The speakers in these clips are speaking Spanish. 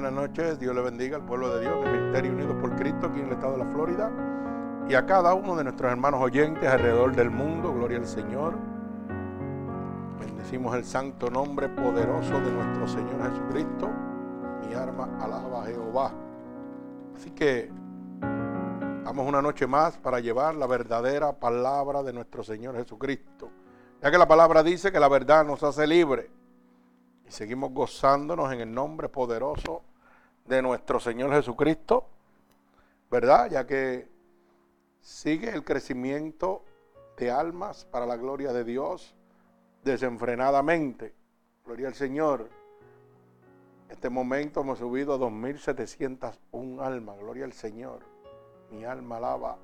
Buenas noches, Dios le bendiga al pueblo de Dios, el Ministerio Unidos por Cristo aquí en el estado de la Florida y a cada uno de nuestros hermanos oyentes alrededor del mundo, gloria al Señor. Bendecimos el santo nombre poderoso de nuestro Señor Jesucristo. Mi arma alaba a Jehová. Así que vamos una noche más para llevar la verdadera palabra de nuestro Señor Jesucristo. Ya que la palabra dice que la verdad nos hace libre. Y seguimos gozándonos en el nombre poderoso de nuestro Señor Jesucristo, ¿verdad? Ya que sigue el crecimiento de almas para la gloria de Dios desenfrenadamente. Gloria al Señor. En este momento hemos subido a 2.701 almas. Gloria al Señor. Mi alma alaba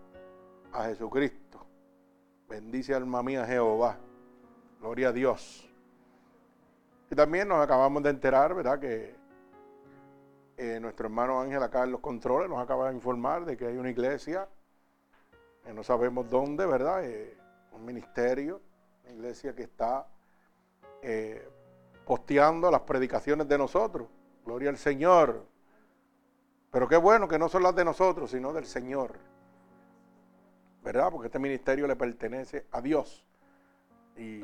a Jesucristo. Bendice alma mía Jehová. Gloria a Dios. Y también nos acabamos de enterar, ¿verdad? Que eh, nuestro hermano Ángel acá en los controles nos acaba de informar de que hay una iglesia, que no sabemos dónde, ¿verdad? Eh, un ministerio, una iglesia que está eh, posteando las predicaciones de nosotros. Gloria al Señor. Pero qué bueno que no son las de nosotros, sino del Señor. ¿Verdad? Porque este ministerio le pertenece a Dios. Y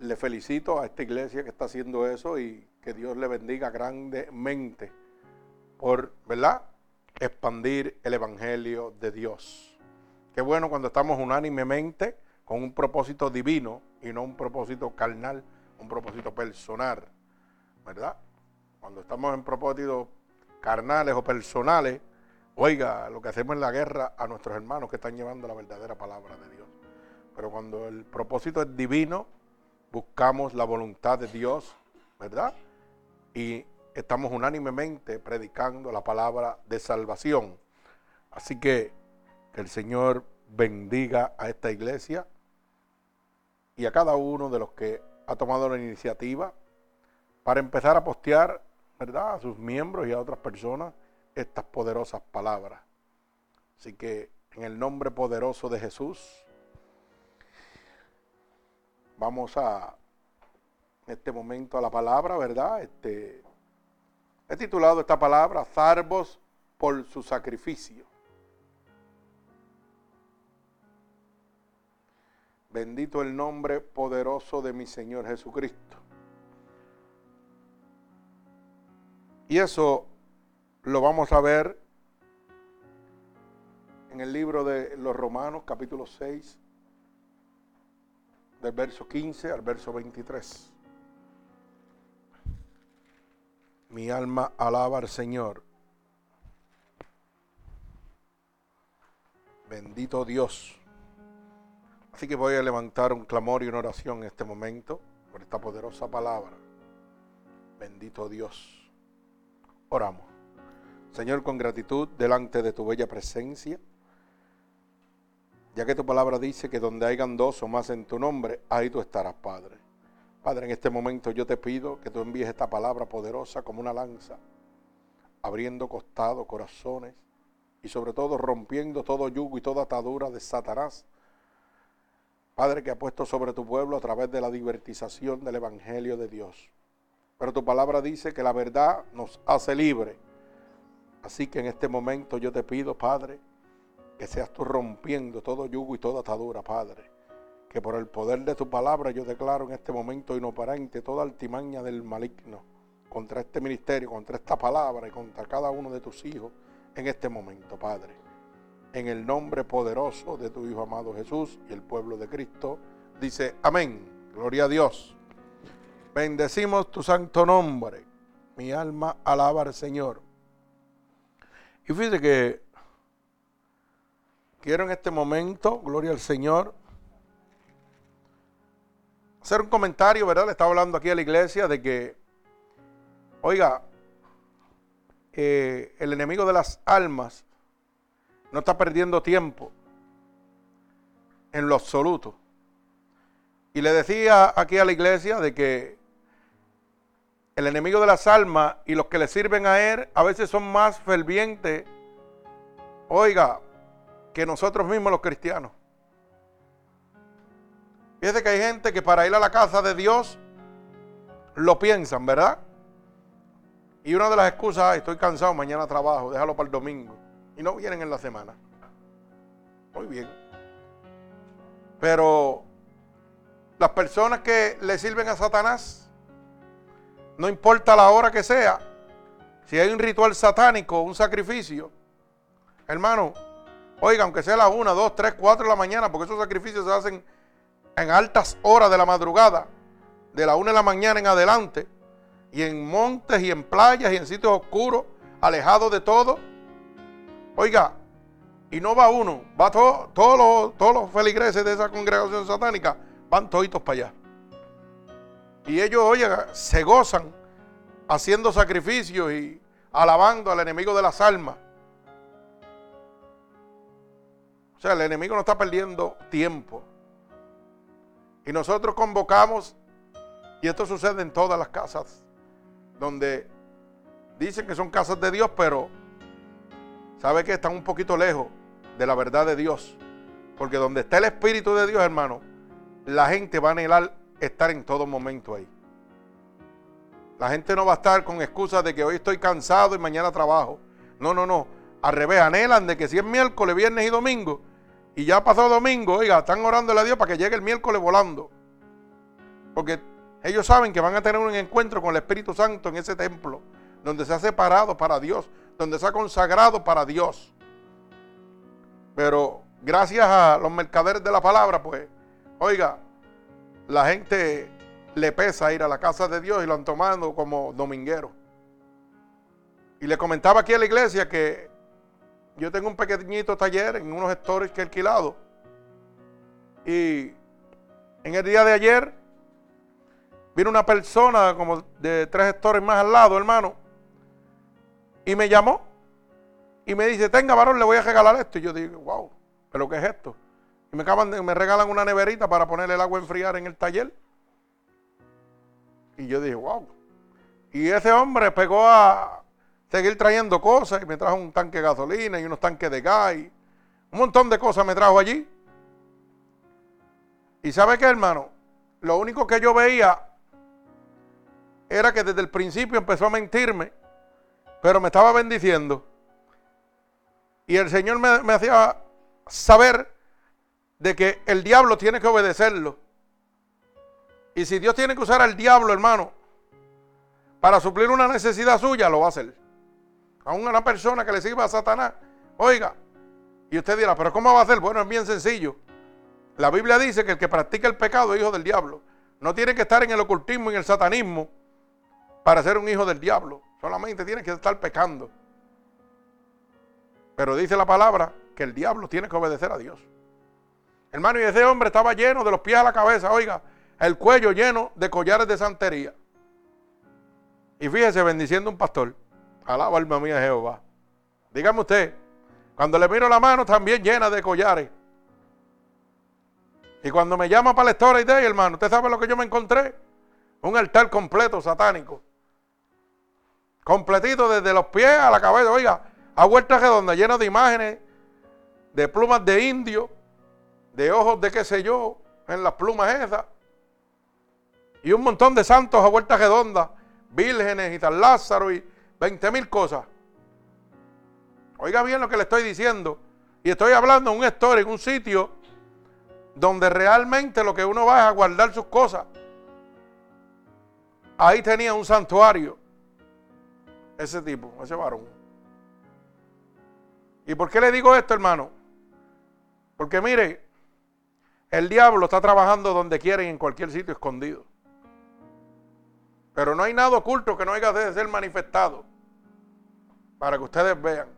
le felicito a esta iglesia que está haciendo eso y que Dios le bendiga grandemente por, ¿verdad? Expandir el Evangelio de Dios. Qué bueno cuando estamos unánimemente con un propósito divino y no un propósito carnal, un propósito personal, ¿verdad? Cuando estamos en propósitos carnales o personales, oiga, lo que hacemos en la guerra a nuestros hermanos que están llevando la verdadera palabra de Dios. Pero cuando el propósito es divino, buscamos la voluntad de Dios, ¿verdad? Y estamos unánimemente predicando la palabra de salvación. Así que que el Señor bendiga a esta iglesia y a cada uno de los que ha tomado la iniciativa para empezar a postear, ¿verdad?, a sus miembros y a otras personas estas poderosas palabras. Así que en el nombre poderoso de Jesús, Vamos a este momento a la palabra, ¿verdad? Este, he titulado esta palabra Zarvos por su sacrificio. Bendito el nombre poderoso de mi Señor Jesucristo. Y eso lo vamos a ver en el libro de los Romanos, capítulo 6, del verso 15 al verso 23. Mi alma alaba al Señor. Bendito Dios. Así que voy a levantar un clamor y una oración en este momento por esta poderosa palabra. Bendito Dios. Oramos. Señor, con gratitud delante de tu bella presencia ya que tu palabra dice que donde hayan dos o más en tu nombre, ahí tú estarás, Padre. Padre, en este momento yo te pido que tú envíes esta palabra poderosa como una lanza, abriendo costados, corazones y sobre todo rompiendo todo yugo y toda atadura de Satanás. Padre, que ha puesto sobre tu pueblo a través de la divertización del Evangelio de Dios. Pero tu palabra dice que la verdad nos hace libre. Así que en este momento yo te pido, Padre, que seas tú rompiendo todo yugo y toda atadura, Padre. Que por el poder de tu palabra yo declaro en este momento inoperante toda altimaña del maligno contra este ministerio, contra esta palabra y contra cada uno de tus hijos en este momento, Padre. En el nombre poderoso de tu Hijo amado Jesús y el pueblo de Cristo, dice amén. Gloria a Dios. Bendecimos tu santo nombre. Mi alma alaba al Señor. Y fíjate que Quiero en este momento, gloria al Señor, hacer un comentario, ¿verdad? Le estaba hablando aquí a la iglesia de que, oiga, eh, el enemigo de las almas no está perdiendo tiempo en lo absoluto. Y le decía aquí a la iglesia de que el enemigo de las almas y los que le sirven a él a veces son más fervientes, oiga, que nosotros mismos los cristianos. Fíjese que hay gente que para ir a la casa de Dios lo piensan, ¿verdad? Y una de las excusas, estoy cansado, mañana trabajo, déjalo para el domingo. Y no vienen en la semana. Muy bien. Pero las personas que le sirven a Satanás, no importa la hora que sea, si hay un ritual satánico, un sacrificio, hermano, oiga, aunque sea las 1, 2, 3, 4 de la mañana, porque esos sacrificios se hacen en altas horas de la madrugada, de la 1 de la mañana en adelante, y en montes y en playas y en sitios oscuros, alejados de todo. Oiga, y no va uno, va todo, todos, los, todos los feligreses de esa congregación satánica, van toditos para allá. Y ellos, oiga, se gozan haciendo sacrificios y alabando al enemigo de las almas. Sea, el enemigo no está perdiendo tiempo. Y nosotros convocamos, y esto sucede en todas las casas, donde dicen que son casas de Dios, pero sabe que están un poquito lejos de la verdad de Dios. Porque donde está el Espíritu de Dios, hermano, la gente va a anhelar estar en todo momento ahí. La gente no va a estar con excusas de que hoy estoy cansado y mañana trabajo. No, no, no. Al revés, anhelan de que si es miércoles, viernes y domingo, y ya pasó domingo, oiga, están orándole a Dios para que llegue el miércoles volando. Porque ellos saben que van a tener un encuentro con el Espíritu Santo en ese templo, donde se ha separado para Dios, donde se ha consagrado para Dios. Pero gracias a los mercaderes de la palabra, pues, oiga, la gente le pesa ir a la casa de Dios y lo han tomado como dominguero. Y le comentaba aquí a la iglesia que yo tengo un pequeñito taller en unos gestores que he alquilado. Y en el día de ayer Vino una persona como de tres gestores más al lado, hermano, y me llamó y me dice, tenga varón, le voy a regalar esto. Y yo digo, wow, ¿pero qué es esto? Y me, acaban de, me regalan una neverita para poner el agua a enfriar en el taller. Y yo dije, wow. Y ese hombre pegó a seguir trayendo cosas y me trajo un tanque de gasolina y unos tanques de gas. Y un montón de cosas me trajo allí. Y sabe qué, hermano, lo único que yo veía era que desde el principio empezó a mentirme, pero me estaba bendiciendo. Y el Señor me, hacía saber de que el diablo tiene que obedecerlo. Y si Dios tiene que usar al diablo, hermano, para suplir una necesidad suya, lo va a hacer. A una persona que le sirva a Satanás, oiga, y usted dirá, pero ¿cómo va a hacer? Bueno, es bien sencillo. La Biblia dice que el que practica el pecado es hijo del diablo. No tiene que estar en el ocultismo y en el satanismo para ser un hijo del diablo. Solamente tiene que estar pecando. Pero dice la palabra que el diablo tiene que obedecer a Dios. Hermano, y ese hombre estaba lleno de los pies a la cabeza, oiga, el cuello lleno de collares de santería. Y fíjese, bendiciendo un pastor. Alaba alma mía Jehová. Dígame usted, cuando le miro la mano también llena de collares. Y cuando me llama para la historia de hermano, ¿usted sabe lo que yo me encontré? Un altar completo satánico. Completito desde los pies a la cabeza. Oiga, a vuelta redonda, lleno de imágenes, de plumas de indio, de ojos de qué sé yo, en las plumas esas. Y un montón de santos a vuelta redonda, vírgenes y tal Lázaro y 20 mil cosas. Oiga bien lo que le estoy diciendo. Y estoy hablando en un story, en un sitio donde realmente lo que uno va es a guardar sus cosas. Ahí tenía un santuario ese tipo, ese varón. ¿Y por qué le digo esto, hermano? Porque mire, el diablo está trabajando donde quiere y en cualquier sitio escondido. Pero no hay nada oculto que no haya de ser manifestado. Para que ustedes vean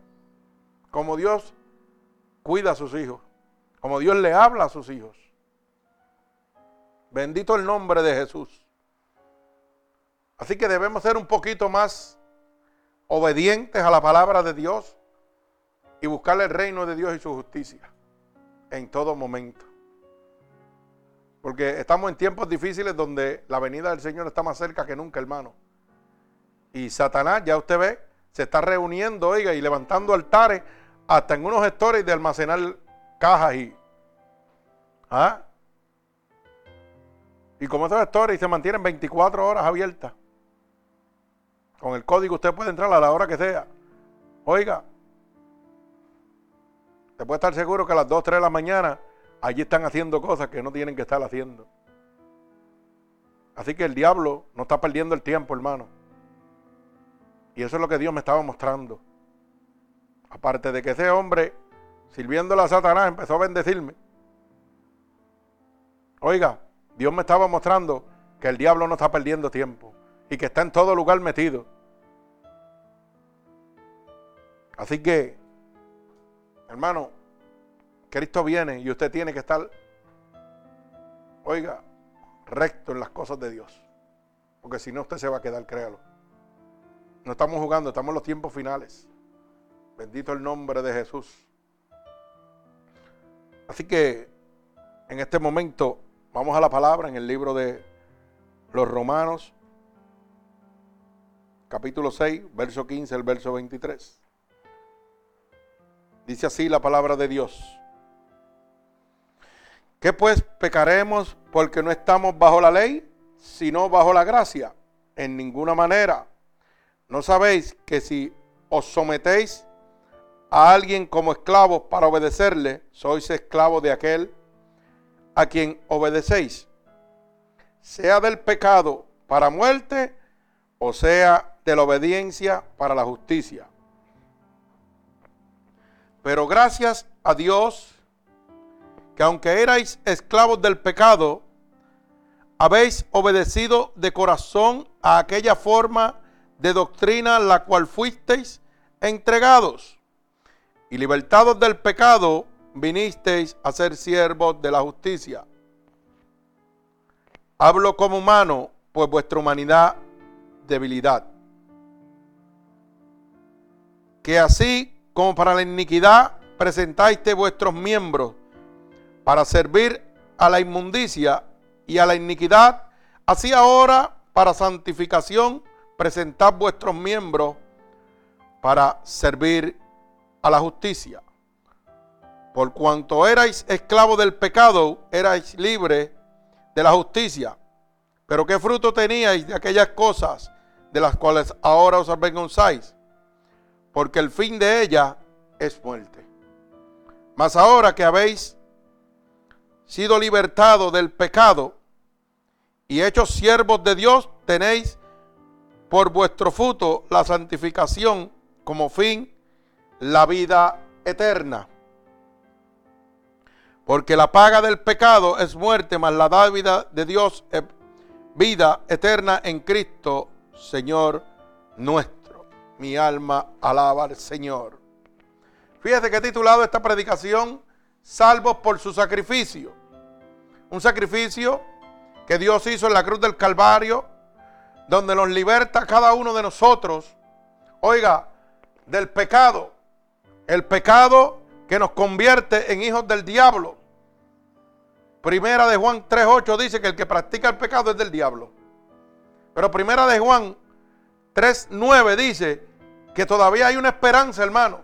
cómo Dios cuida a sus hijos. Como Dios le habla a sus hijos. Bendito el nombre de Jesús. Así que debemos ser un poquito más obedientes a la palabra de Dios y buscarle el reino de Dios y su justicia en todo momento. Porque estamos en tiempos difíciles donde la venida del Señor está más cerca que nunca, hermano. Y Satanás, ya usted ve, se está reuniendo, oiga, y levantando altares hasta en unos gestores de almacenar cajas y... ¿ah? Y como esos gestores se mantienen 24 horas abiertas. Con el código usted puede entrar a la hora que sea. Oiga, te puede estar seguro que a las 2, 3 de la mañana allí están haciendo cosas que no tienen que estar haciendo. Así que el diablo no está perdiendo el tiempo, hermano. Y eso es lo que Dios me estaba mostrando. Aparte de que ese hombre, sirviéndole a Satanás, empezó a bendecirme. Oiga, Dios me estaba mostrando que el diablo no está perdiendo tiempo y que está en todo lugar metido. Así que, hermano, Cristo viene y usted tiene que estar, oiga, recto en las cosas de Dios. Porque si no, usted se va a quedar, créalo. No estamos jugando, estamos en los tiempos finales. Bendito el nombre de Jesús. Así que en este momento vamos a la palabra en el libro de los Romanos, capítulo 6, verso 15, el verso 23. Dice así la palabra de Dios. ¿Qué pues pecaremos porque no estamos bajo la ley, sino bajo la gracia? En ninguna manera. ¿No sabéis que si os sometéis a alguien como esclavos para obedecerle, sois esclavos de aquel a quien obedecéis? Sea del pecado para muerte o sea de la obediencia para la justicia. Pero gracias a Dios que aunque erais esclavos del pecado, habéis obedecido de corazón a aquella forma de doctrina la cual fuisteis entregados. Y libertados del pecado, vinisteis a ser siervos de la justicia. Hablo como humano, pues vuestra humanidad, debilidad. Que así como para la iniquidad presentáis vuestros miembros para servir a la inmundicia y a la iniquidad, así ahora para santificación presentad vuestros miembros para servir a la justicia. Por cuanto erais esclavos del pecado, erais libres de la justicia. Pero qué fruto teníais de aquellas cosas de las cuales ahora os avergonzáis, porque el fin de ella es muerte. Mas ahora que habéis sido libertados del pecado y hechos siervos de Dios, tenéis por vuestro fruto la santificación como fin, la vida eterna. Porque la paga del pecado es muerte, mas la dávida de Dios es vida eterna en Cristo, Señor nuestro. Mi alma alaba al Señor. Fíjate que he titulado esta predicación salvos por su sacrificio. Un sacrificio que Dios hizo en la cruz del Calvario, donde nos liberta cada uno de nosotros, oiga, del pecado. El pecado que nos convierte en hijos del diablo. Primera de Juan 3.8 dice que el que practica el pecado es del diablo. Pero primera de Juan 3.9 dice que todavía hay una esperanza, hermano.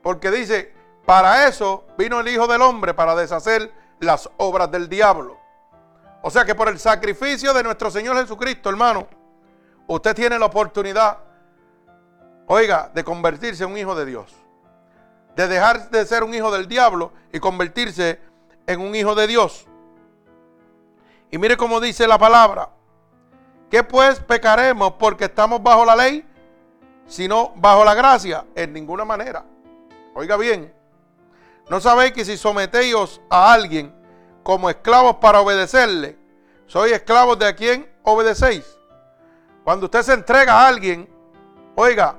Porque dice, para eso vino el Hijo del Hombre, para deshacer las obras del diablo. O sea que por el sacrificio de nuestro Señor Jesucristo, hermano, usted tiene la oportunidad, oiga, de convertirse en un hijo de Dios. De dejar de ser un hijo del diablo y convertirse en un hijo de Dios. Y mire cómo dice la palabra. ¿Qué pues pecaremos porque estamos bajo la ley? Sino bajo la gracia. En ninguna manera. Oiga bien. ¿No sabéis que si sometéis a alguien como esclavos para obedecerle, sois esclavos de a quien obedecéis? Cuando usted se entrega a alguien, oiga,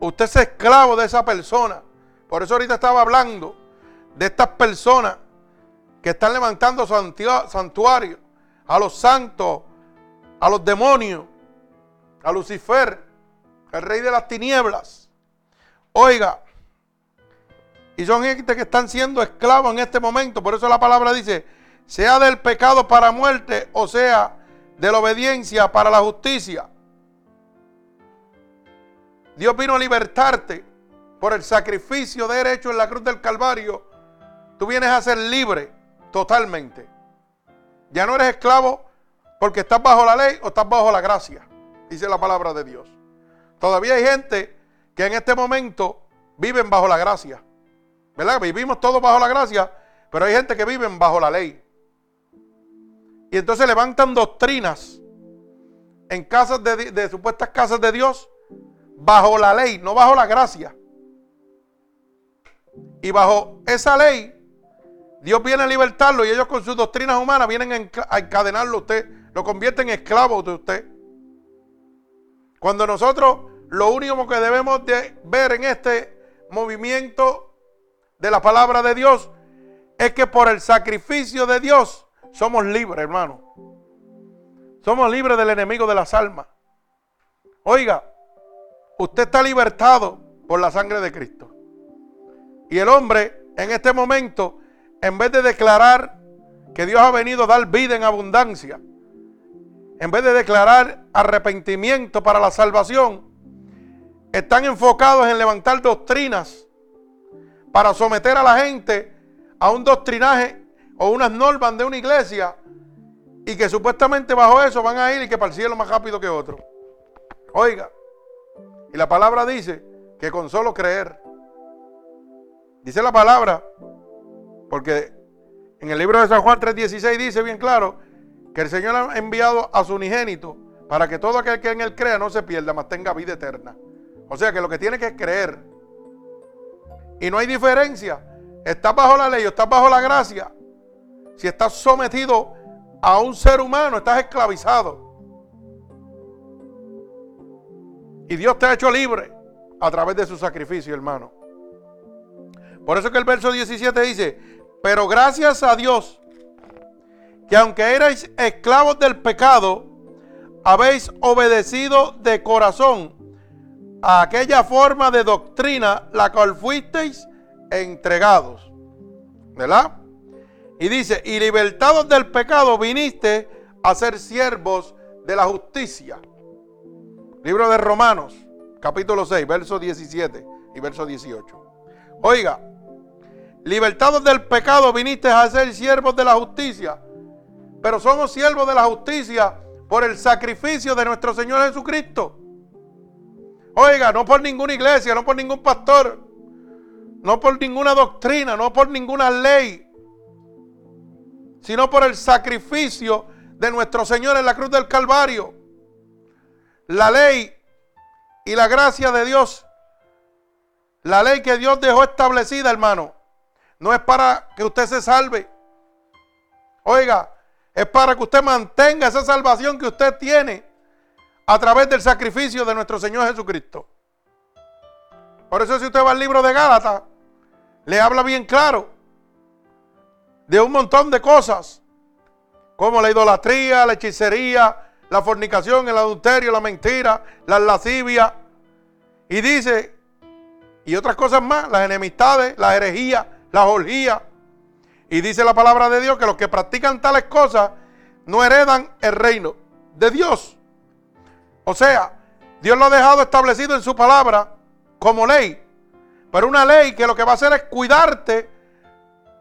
usted es esclavo de esa persona. Por eso ahorita estaba hablando de estas personas que están levantando santuario a los santos, a los demonios, a Lucifer, el rey de las tinieblas. Oiga, y son gente que están siendo esclavos en este momento. Por eso la palabra dice, sea del pecado para muerte o sea de la obediencia para la justicia. Dios vino a libertarte por el sacrificio de hecho en la cruz del Calvario. Tú vienes a ser libre totalmente. Ya no eres esclavo porque estás bajo la ley o estás bajo la gracia, dice la palabra de Dios. Todavía hay gente que en este momento viven bajo la gracia. ¿Verdad? Vivimos todos bajo la gracia, pero hay gente que vive bajo la ley. Y entonces levantan doctrinas en casas de, supuestas casas de Dios bajo la ley, no bajo la gracia. Y bajo esa ley, Dios viene a libertarlo y ellos con sus doctrinas humanas vienen a encadenarlo a usted, lo convierten en esclavo de usted. Cuando nosotros lo único que debemos de ver en este movimiento de la palabra de Dios es que por el sacrificio de Dios somos libres, hermano. Somos libres del enemigo de las almas. Oiga, usted está libertado por la sangre de Cristo. Y el hombre en este momento, en vez de declarar que Dios ha venido a dar vida en abundancia, en vez de declarar arrepentimiento para la salvación, están enfocados en levantar doctrinas para someter a la gente a un doctrinaje o unas normas de una iglesia y que supuestamente bajo eso van a ir y que para el cielo más rápido que otro. Oiga, y la palabra dice que con solo creer, dice la palabra, porque en el libro de San Juan 3:16 dice bien claro que el Señor ha enviado a su unigénito para que todo aquel que en él crea no se pierda, mas tenga vida eterna. O sea que lo que tiene que creer. Y no hay diferencia. Estás bajo la ley o estás bajo la gracia. Si estás sometido a un ser humano, estás esclavizado. Y Dios te ha hecho libre a través de su sacrificio, hermano. Por eso que el verso 17 dice, pero gracias a Dios, que aunque erais esclavos del pecado, habéis obedecido de corazón a aquella forma de doctrina la cual fuisteis entregados. ¿Verdad? Y dice, y libertados del pecado viniste a ser siervos de la justicia. Libro de Romanos, capítulo 6, verso 17 y verso 18. Oiga, libertados del pecado viniste a ser siervos de la justicia. Pero somos siervos de la justicia por el sacrificio de nuestro Señor Jesucristo. Oiga, no por ninguna iglesia, no por ningún pastor, no por ninguna doctrina, no por ninguna ley, sino por el sacrificio de nuestro Señor en la cruz del Calvario. La ley y la gracia de Dios, la ley que Dios dejó establecida, hermano, no es para que usted se salve. Oiga, es para que usted mantenga esa salvación que usted tiene a través del sacrificio de nuestro Señor Jesucristo. Por eso si usted va al libro de Gálatas, le habla bien claro de un montón de cosas, como la idolatría, la hechicería, la fornicación, el adulterio, la mentira, la lascivia, y dice, y otras cosas más, las enemistades, la herejía, la orgías. Y dice la palabra de Dios que los que practican tales cosas no heredan el reino de Dios. O sea, Dios lo ha dejado establecido en su palabra como ley. Pero una ley que lo que va a hacer es cuidarte,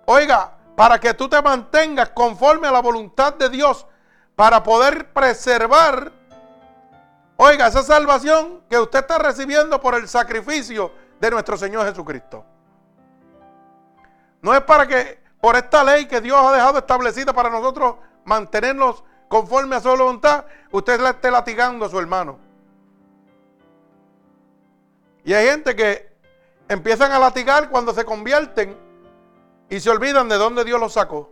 oiga, para que tú te mantengas conforme a la voluntad de Dios, para poder preservar, oiga, esa salvación que usted está recibiendo por el sacrificio de nuestro Señor Jesucristo. No es para que por esta ley que Dios ha dejado establecida para nosotros mantenernos conforme a su voluntad, usted le esté latigando a su hermano. Y hay gente que empiezan a latigar cuando se convierten y se olvidan de dónde Dios los sacó.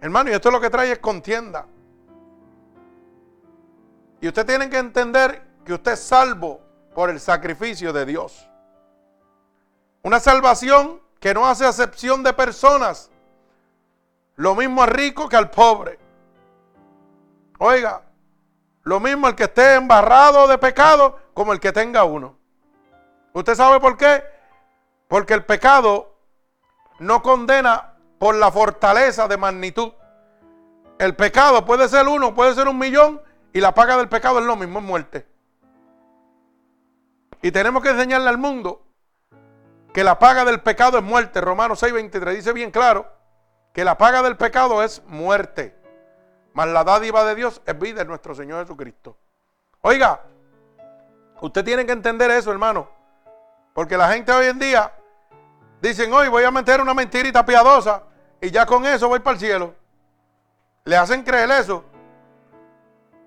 Hermano, y esto es lo que trae es contienda. Y usted tiene que entender que usted es salvo por el sacrificio de Dios. Una salvación que no hace acepción de personas. Lo mismo al rico que al pobre. Oiga, lo mismo el que esté embarrado de pecado como el que tenga uno. ¿Usted sabe por qué? Porque el pecado no condena por la fortaleza de magnitud. El pecado puede ser uno, puede ser un millón y la paga del pecado es lo mismo, es muerte. Y tenemos que enseñarle al mundo que la paga del pecado es muerte. Romanos 6:23 dice bien claro que la paga del pecado es muerte. Mas la dádiva de Dios es vida en nuestro Señor Jesucristo. Oiga, Usted tiene que entender eso, hermano. Porque la gente hoy en día dicen, hoy voy a meter una mentirita piadosa y ya con eso voy para el cielo. Le hacen creer eso.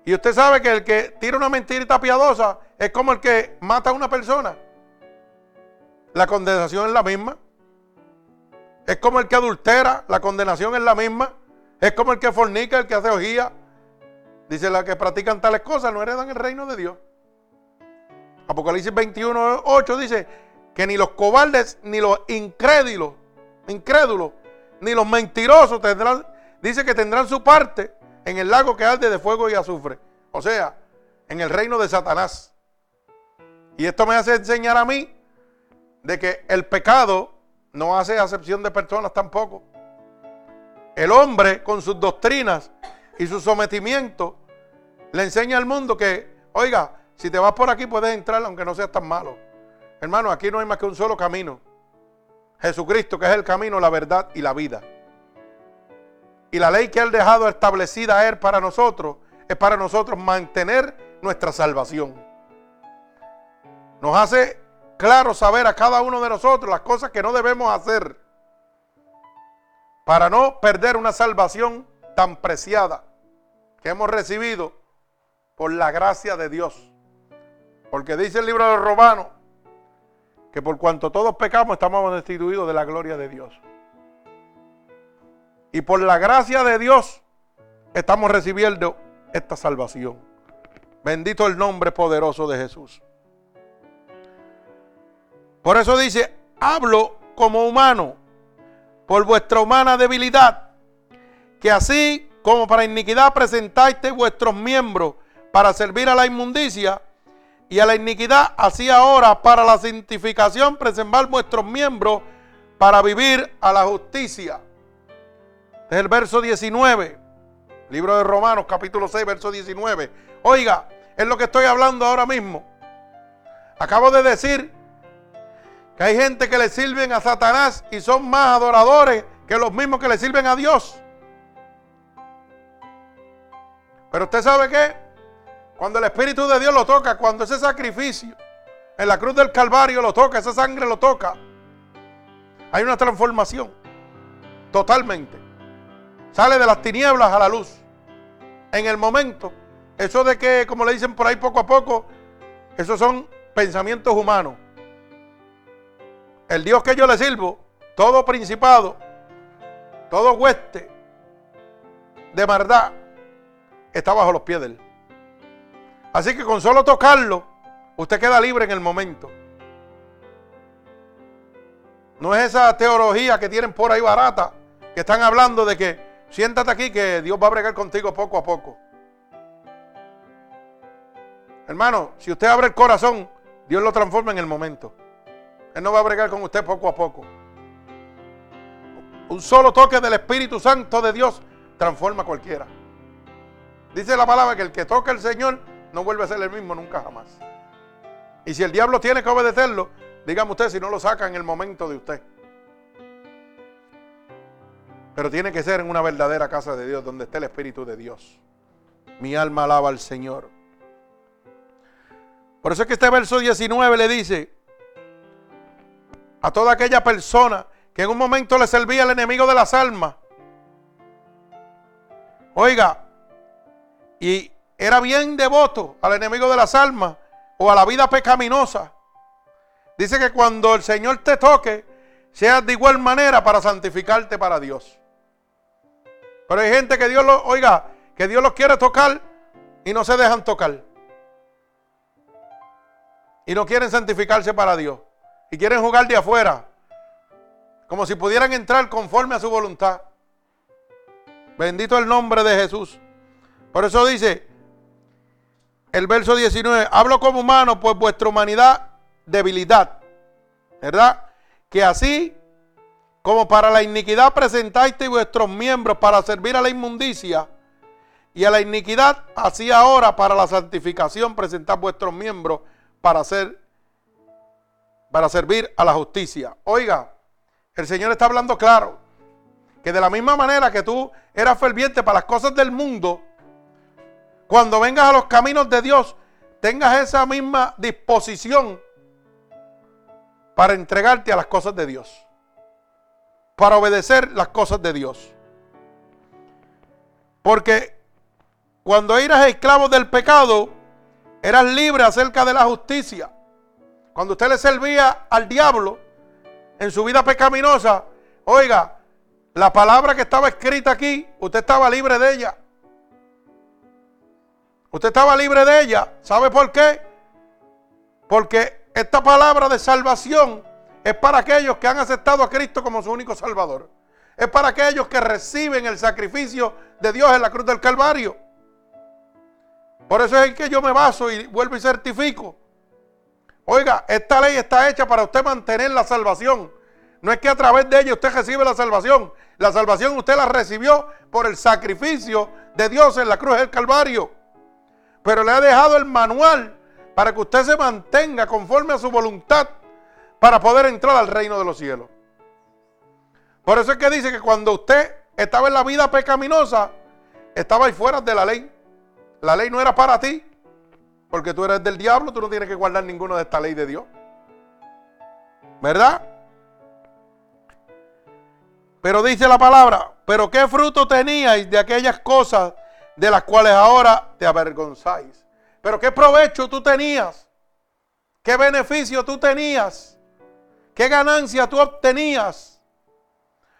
Y usted sabe que el que tira una mentirita piadosa es como el que mata a una persona. La condenación es la misma. Es como el que adultera, la condenación es la misma. Es como el que fornica, el que hace ojía. Dice la que practican tales cosas no heredan el reino de Dios. Apocalipsis 21, 8 dice que ni los cobardes, ni los incrédulos, incrédulos, ni los mentirosos tendrán, dice que tendrán su parte en el lago que arde de fuego y azufre. O sea, en el reino de Satanás. Y esto me hace enseñar a mí de que el pecado no hace acepción de personas tampoco. El hombre con sus doctrinas y su sometimiento le enseña al mundo que, oiga, si te vas por aquí puedes entrar aunque no seas tan malo. Hermano, aquí no hay más que un solo camino. Jesucristo, que es el camino, la verdad y la vida. Y la ley que Él dejado establecida a Él para nosotros es para nosotros mantener nuestra salvación. Nos hace claro saber a cada uno de nosotros las cosas que no debemos hacer para no perder una salvación tan preciada que hemos recibido por la gracia de Dios. Porque dice el libro de Romanos que por cuanto todos pecamos estamos destituidos de la gloria de Dios. Y por la gracia de Dios estamos recibiendo esta salvación. Bendito el nombre poderoso de Jesús. Por eso dice, hablo como humano, por vuestra humana debilidad, que así como para iniquidad presentáis vuestros miembros para servir a la inmundicia, y a la iniquidad, así ahora para la santificación preservar vuestros miembros para vivir a la justicia. Este es el verso 19, libro de Romanos capítulo 6, verso 19. Oiga, es lo que estoy hablando ahora mismo. Acabo de decir que hay gente que le sirven a Satanás y son más adoradores que los mismos que le sirven a Dios. Pero usted sabe qué? Cuando el Espíritu de Dios lo toca, cuando ese sacrificio en la cruz del Calvario lo toca, esa sangre lo toca, hay una transformación totalmente. Sale de las tinieblas a la luz. En el momento, eso de que, como le dicen por ahí poco a poco, esos son pensamientos humanos. El Dios que yo le sirvo, todo principado, todo hueste de maldad, está bajo los pies de él. Así que con solo tocarlo, usted queda libre en el momento. No es esa teología que tienen por ahí barata, que están hablando de que siéntate aquí que Dios va a bregar contigo poco a poco. Hermano, si usted abre el corazón, Dios lo transforma en el momento. Él no va a bregar con usted poco a poco. Un solo toque del Espíritu Santo de Dios transforma a cualquiera. Dice la palabra que el que toca al Señor no vuelve a ser el mismo nunca jamás. Y si el diablo tiene que obedecerlo, dígame usted si no lo saca en el momento de usted. Pero tiene que ser en una verdadera casa de Dios, donde esté el Espíritu de Dios. Mi alma alaba al Señor. Por eso es que este verso 19 le dice a toda aquella persona que en un momento le servía al enemigo de las almas. Oiga, y era bien devoto al enemigo de las almas o a la vida pecaminosa. Dice que cuando el Señor te toque, seas de igual manera para santificarte para Dios. Pero hay gente que Dios lo, oiga, que Dios los quiere tocar y no se dejan tocar. Y no quieren santificarse para Dios. Y quieren jugar de afuera. Como si pudieran entrar conforme a su voluntad. Bendito el nombre de Jesús. Por eso dice, el verso 19, hablo como humano, pues vuestra humanidad, debilidad, ¿verdad? Que así como para la iniquidad presentáis vuestros miembros para servir a la inmundicia, y a la iniquidad, así ahora para la santificación presentad vuestros miembros para hacer para servir a la justicia. Oiga, el Señor está hablando claro que de la misma manera que tú eras ferviente para las cosas del mundo, cuando vengas a los caminos de Dios, tengas esa misma disposición para entregarte a las cosas de Dios, para obedecer las cosas de Dios. Porque cuando eras esclavo del pecado, eras libre acerca de la justicia. Cuando usted le servía al diablo en su vida pecaminosa, oiga, la palabra que estaba escrita aquí, usted estaba libre de ella. Usted estaba libre de ella. ¿Sabe por qué? Porque esta palabra de salvación es para aquellos que han aceptado a Cristo como su único Salvador. Es para aquellos que reciben el sacrificio de Dios en la cruz del Calvario. Por eso es que yo me baso y vuelvo y certifico. Oiga, esta ley está hecha para usted mantener la salvación. No es que a través de ella usted recibe la salvación. La salvación usted la recibió por el sacrificio de Dios en la cruz del Calvario. Pero le ha dejado el manual para que usted se mantenga conforme a su voluntad para poder entrar al reino de los cielos. Por eso es que dice que cuando usted estaba en la vida pecaminosa, estaba ahí fuera de la ley. La ley no era para ti, porque tú eres del diablo, tú no tienes que guardar ninguna de esta ley de Dios. ¿Verdad? Pero dice la palabra, pero qué fruto teníais de aquellas cosas de las cuales ahora te avergonzáis. Pero qué provecho tú tenías, qué beneficio tú tenías, qué ganancia tú obtenías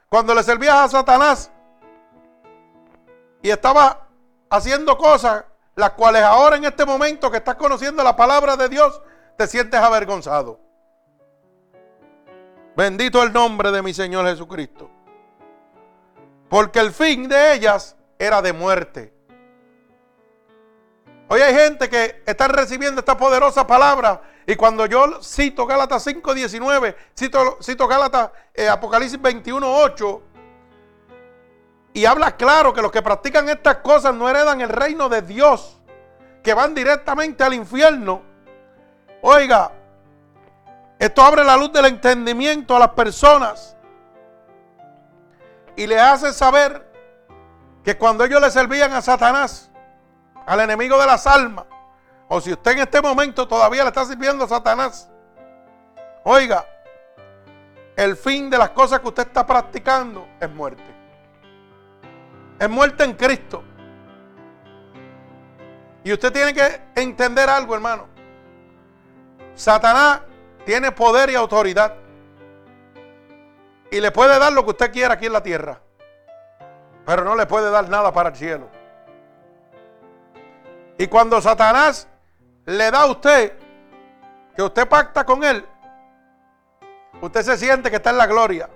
cuando le servías a Satanás y estabas haciendo cosas las cuales ahora en este momento que estás conociendo la palabra de Dios, te sientes avergonzado. Bendito el nombre de mi Señor Jesucristo. Porque el fin de ellas era de muerte. Hoy hay gente que está recibiendo esta poderosa palabra y cuando yo cito Gálatas 5.19, cito, cito Gálatas eh, Apocalipsis 21.8, y habla claro que los que practican estas cosas no heredan el reino de Dios, que van directamente al infierno. Oiga, esto abre la luz del entendimiento a las personas y le hace saber que cuando ellos le servían a Satanás, al enemigo de las almas, o si usted en este momento todavía le está sirviendo a Satanás, oiga, el fin de las cosas que usted está practicando es muerte. Es muerte en Cristo. Y usted tiene que entender algo, hermano. Satanás tiene poder y autoridad. Y le puede dar lo que usted quiera aquí en la tierra. Pero no le puede dar nada para el cielo. Y cuando Satanás le da a usted que usted pacta con él, usted se siente que está en la gloria.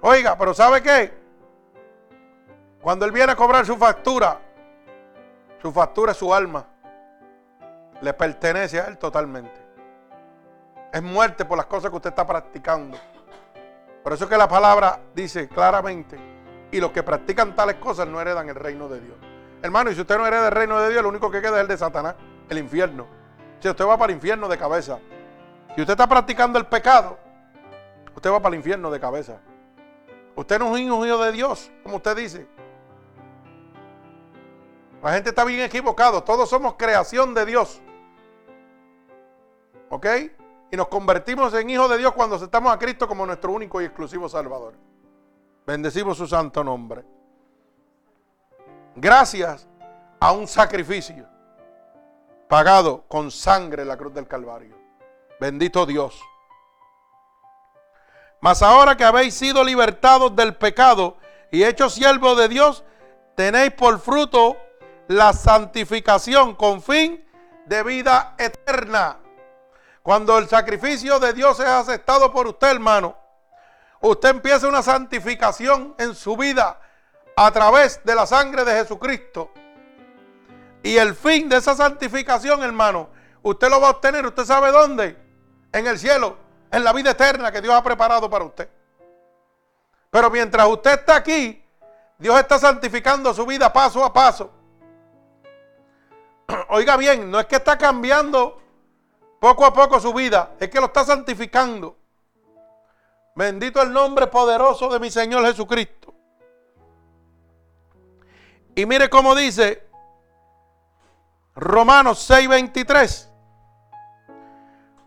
Oiga, pero ¿sabe qué? Cuando él viene a cobrar su factura, su factura es su alma. Le pertenece a él totalmente. Es muerte por las cosas que usted está practicando. Por eso es que la palabra dice claramente, y los que practican tales cosas no heredan el reino de Dios. Hermano, y si usted no hereda el reino de Dios, lo único que queda es el de Satanás, el infierno. Si usted va para el infierno de cabeza. Si usted está practicando el pecado, usted va para el infierno de cabeza. Usted no es un hijo de Dios, como usted dice. La gente está bien equivocado. Todos somos creación de Dios. ¿Ok? Y nos convertimos en hijos de Dios cuando aceptamos a Cristo como nuestro único y exclusivo Salvador. Bendecimos su santo nombre gracias a un sacrificio pagado con sangre en la cruz del Calvario. Bendito Dios. Mas ahora que habéis sido libertados del pecado y hechos siervos de Dios, tenéis por fruto la santificación con fin de vida eterna. Cuando el sacrificio de Dios es aceptado por usted, hermano, usted empieza una santificación en su vida a través de la sangre de Jesucristo. Y el fin de esa santificación, hermano, usted lo va a obtener, ¿usted sabe dónde? En el cielo, en la vida eterna que Dios ha preparado para usted. Pero mientras usted está aquí, Dios está santificando su vida paso a paso. Oiga bien, no es que está cambiando poco a poco su vida, es que lo está santificando. Bendito el nombre poderoso de mi Señor Jesucristo. Y mire cómo dice Romanos 6:23.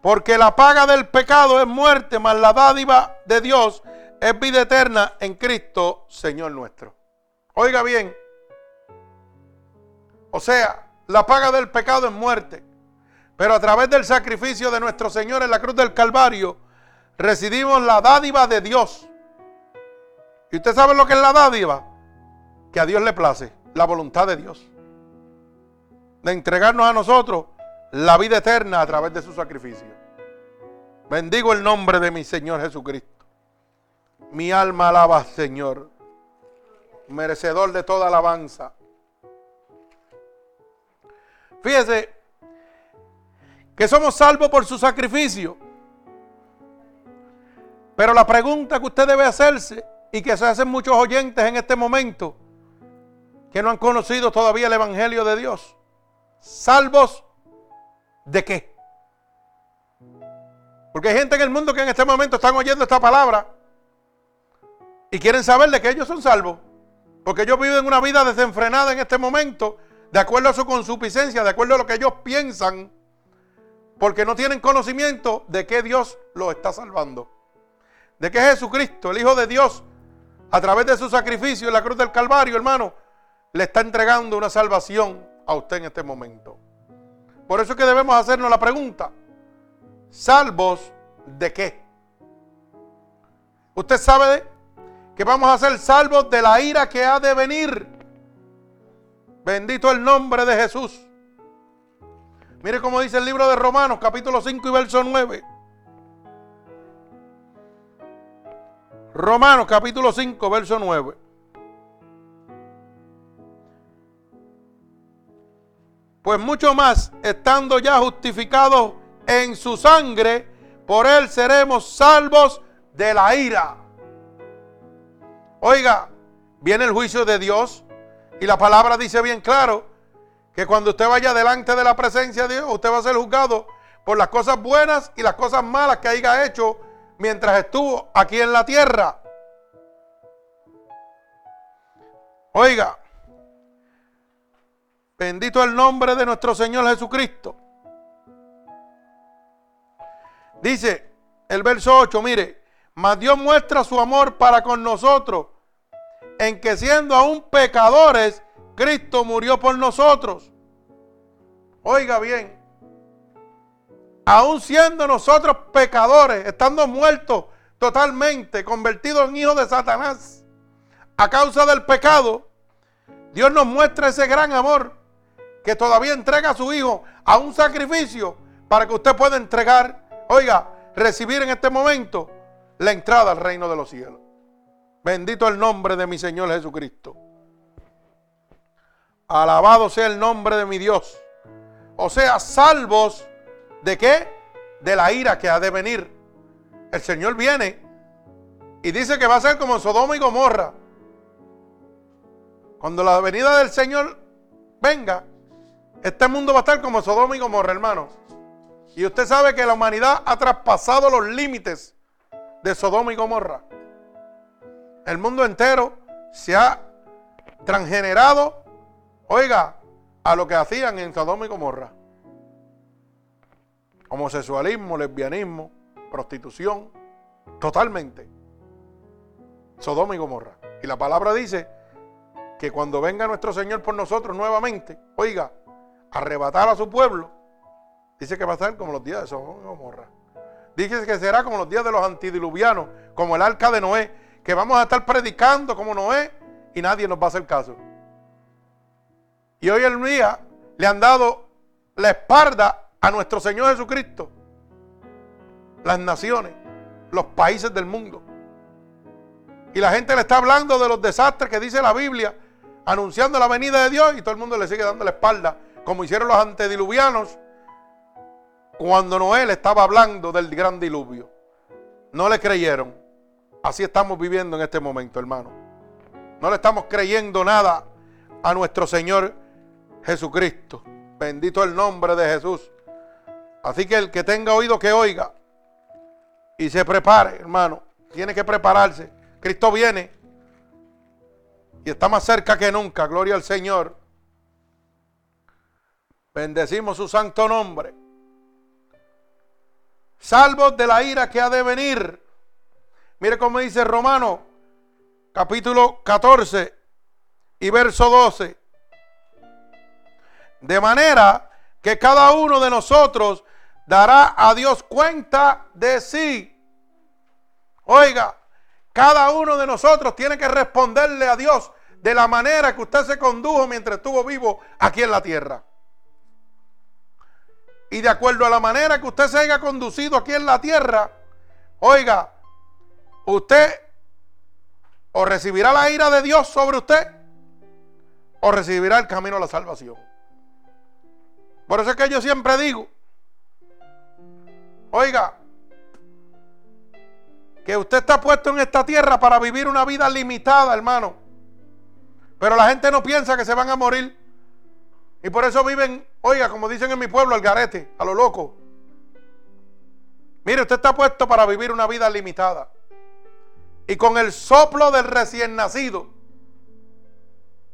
Porque la paga del pecado es muerte, mas la dádiva de Dios es vida eterna en Cristo, Señor nuestro. Oiga bien. O sea, la paga del pecado es muerte. Pero a través del sacrificio de nuestro Señor en la cruz del Calvario, recibimos la dádiva de Dios. ¿Y usted sabe lo que es la dádiva? Que a Dios le place, la voluntad de Dios. De entregarnos a nosotros la vida eterna a través de su sacrificio. Bendigo el nombre de mi Señor Jesucristo. Mi alma alaba, Señor, merecedor de toda alabanza. Fíjese que somos salvos por su sacrificio. Pero la pregunta que usted debe hacerse y que se hacen muchos oyentes en este momento que no han conocido todavía el Evangelio de Dios. ¿Salvos de qué? Porque hay gente en el mundo que en este momento están oyendo esta palabra y quieren saber de que ellos son salvos. Porque ellos viven una vida desenfrenada en este momento, de acuerdo a su consuficiencia, de acuerdo a lo que ellos piensan, porque no tienen conocimiento de que Dios los está salvando. De que Jesucristo, el Hijo de Dios, a través de su sacrificio en la cruz del Calvario, hermano, le está entregando una salvación a usted en este momento. Por eso es que debemos hacernos la pregunta, ¿salvos de qué? Usted sabe que vamos a ser salvos de la ira que ha de venir. Bendito el nombre de Jesús. Mire cómo dice el libro de Romanos, capítulo 5 y verso 9. Romanos, capítulo 5, verso 9. Pues mucho más, estando ya justificados en su sangre, por él seremos salvos de la ira. Oiga, viene el juicio de Dios y la palabra dice bien claro que cuando usted vaya delante de la presencia de Dios, usted va a ser juzgado por las cosas buenas y las cosas malas que haya hecho mientras estuvo aquí en la tierra. Oiga, bendito el nombre de nuestro Señor Jesucristo. Dice el verso 8, mire, mas Dios muestra su amor para con nosotros en que siendo aún pecadores, Cristo murió por nosotros. Oiga bien, aún siendo nosotros pecadores, estando muertos totalmente, convertidos en hijos de Satanás, a causa del pecado, Dios nos muestra ese gran amor que todavía entrega a su Hijo a un sacrificio para que usted pueda entregar, oiga, recibir en este momento la entrada al reino de los cielos. Bendito el nombre de mi Señor Jesucristo. Alabado sea el nombre de mi Dios. O sea, salvos de qué? De la ira que ha de venir. El Señor viene y dice que va a ser como Sodoma y Gomorra. Cuando la venida del Señor venga, este mundo va a estar como Sodoma y Gomorra, hermano. Y usted sabe que la humanidad ha traspasado los límites de Sodoma y Gomorra. El mundo entero se ha transgenerado, oiga, a lo que hacían en Sodoma y Gomorra. Homosexualismo, lesbianismo, prostitución, totalmente. Sodoma y Gomorra. Y la palabra dice que cuando venga nuestro Señor por nosotros nuevamente, oiga, arrebatar a su pueblo, dice que va a ser como los días de Sodoma y Gomorra. Dice que será como los días de los antidiluvianos, como el arca de Noé, que vamos a estar predicando como Noé y nadie nos va a hacer caso. Y hoy en día le han dado la espalda a nuestro Señor Jesucristo. Las naciones, los países del mundo. Y la gente le está hablando de los desastres que dice la Biblia, anunciando la venida de Dios y todo el mundo le sigue dando la espalda, como hicieron los antediluvianos cuando Noé le estaba hablando del gran diluvio. No le creyeron. Así estamos viviendo en este momento, hermano. No le estamos creyendo nada a nuestro Señor Jesucristo. Bendito el nombre de Jesús. Así que el que tenga oído que oiga y se prepare, hermano. Tiene que prepararse. Cristo viene y está más cerca que nunca. Gloria al Señor. Bendecimos su santo nombre. Salvos de la ira que ha de venir. Mire cómo dice Romano, capítulo 14 y verso 12. De manera que cada uno de nosotros dará a Dios cuenta de sí. Oiga, cada uno de nosotros tiene que responderle a Dios de la manera que usted se condujo mientras estuvo vivo aquí en la tierra. Y de acuerdo a la manera que usted se haya conducido aquí en la tierra, oiga, usted o recibirá la ira de Dios sobre usted o recibirá el camino a la salvación. Por eso es que yo siempre digo, oiga, que usted está puesto en esta tierra para vivir una vida limitada, hermano. Pero la gente no piensa que se van a morir. Y por eso viven, oiga, como dicen en mi pueblo, al garete, a lo loco. Mire, usted está puesto para vivir una vida limitada. Y con el soplo del recién nacido,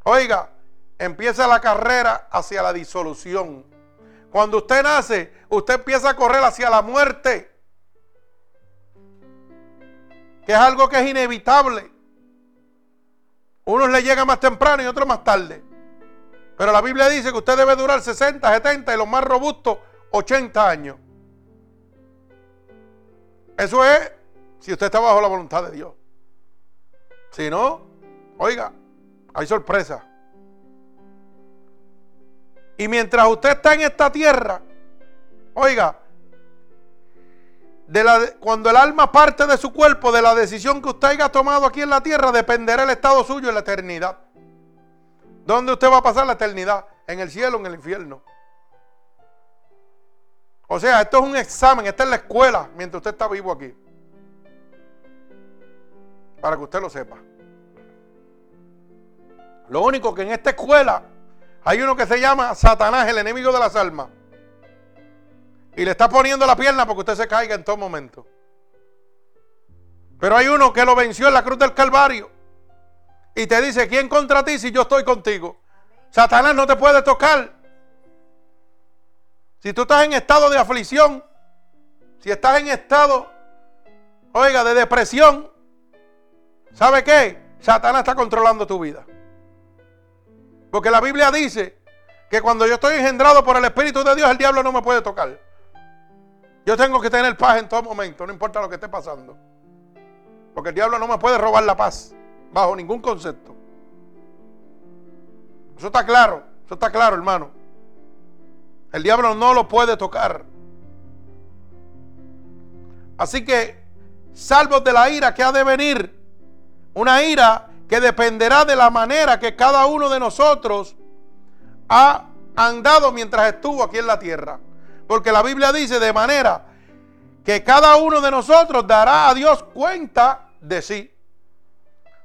oiga, empieza la carrera hacia la disolución. Cuando usted nace, usted empieza a correr hacia la muerte. Que es algo que es inevitable. Unos le llega más temprano y otros más tarde. Pero la Biblia dice que usted debe durar 60, 70 y los más robustos 80 años. Eso es si usted está bajo la voluntad de Dios. Si no, oiga, hay sorpresa. Y mientras usted está en esta tierra, oiga, de la, cuando el alma parte de su cuerpo, de la decisión que usted haya tomado aquí en la tierra, dependerá el estado suyo en la eternidad. ¿Dónde usted va a pasar la eternidad? ¿En el cielo o en el infierno? O sea, esto es un examen, esta es la escuela mientras usted está vivo aquí. Para que usted lo sepa. Lo único que en esta escuela hay uno que se llama Satanás, el enemigo de las almas. Y le está poniendo la pierna porque usted se caiga en todo momento. Pero hay uno que lo venció en la cruz del Calvario. Y te dice, ¿quién contra ti si yo estoy contigo? Satanás no te puede tocar. Si tú estás en estado de aflicción, si estás en estado, oiga, de depresión, ¿sabe qué? Satanás está controlando tu vida. Porque la Biblia dice que cuando yo estoy engendrado por el Espíritu de Dios, el diablo no me puede tocar. Yo tengo que tener paz en todo momento, no importa lo que esté pasando. Porque el diablo no me puede robar la paz, bajo ningún concepto. Eso está claro, eso está claro, hermano. El diablo no lo puede tocar. Así que, salvos de la ira que ha de venir, una ira que dependerá de la manera que cada uno de nosotros ha andado mientras estuvo aquí en la tierra. Porque la Biblia dice de manera que cada uno de nosotros dará a Dios cuenta de sí.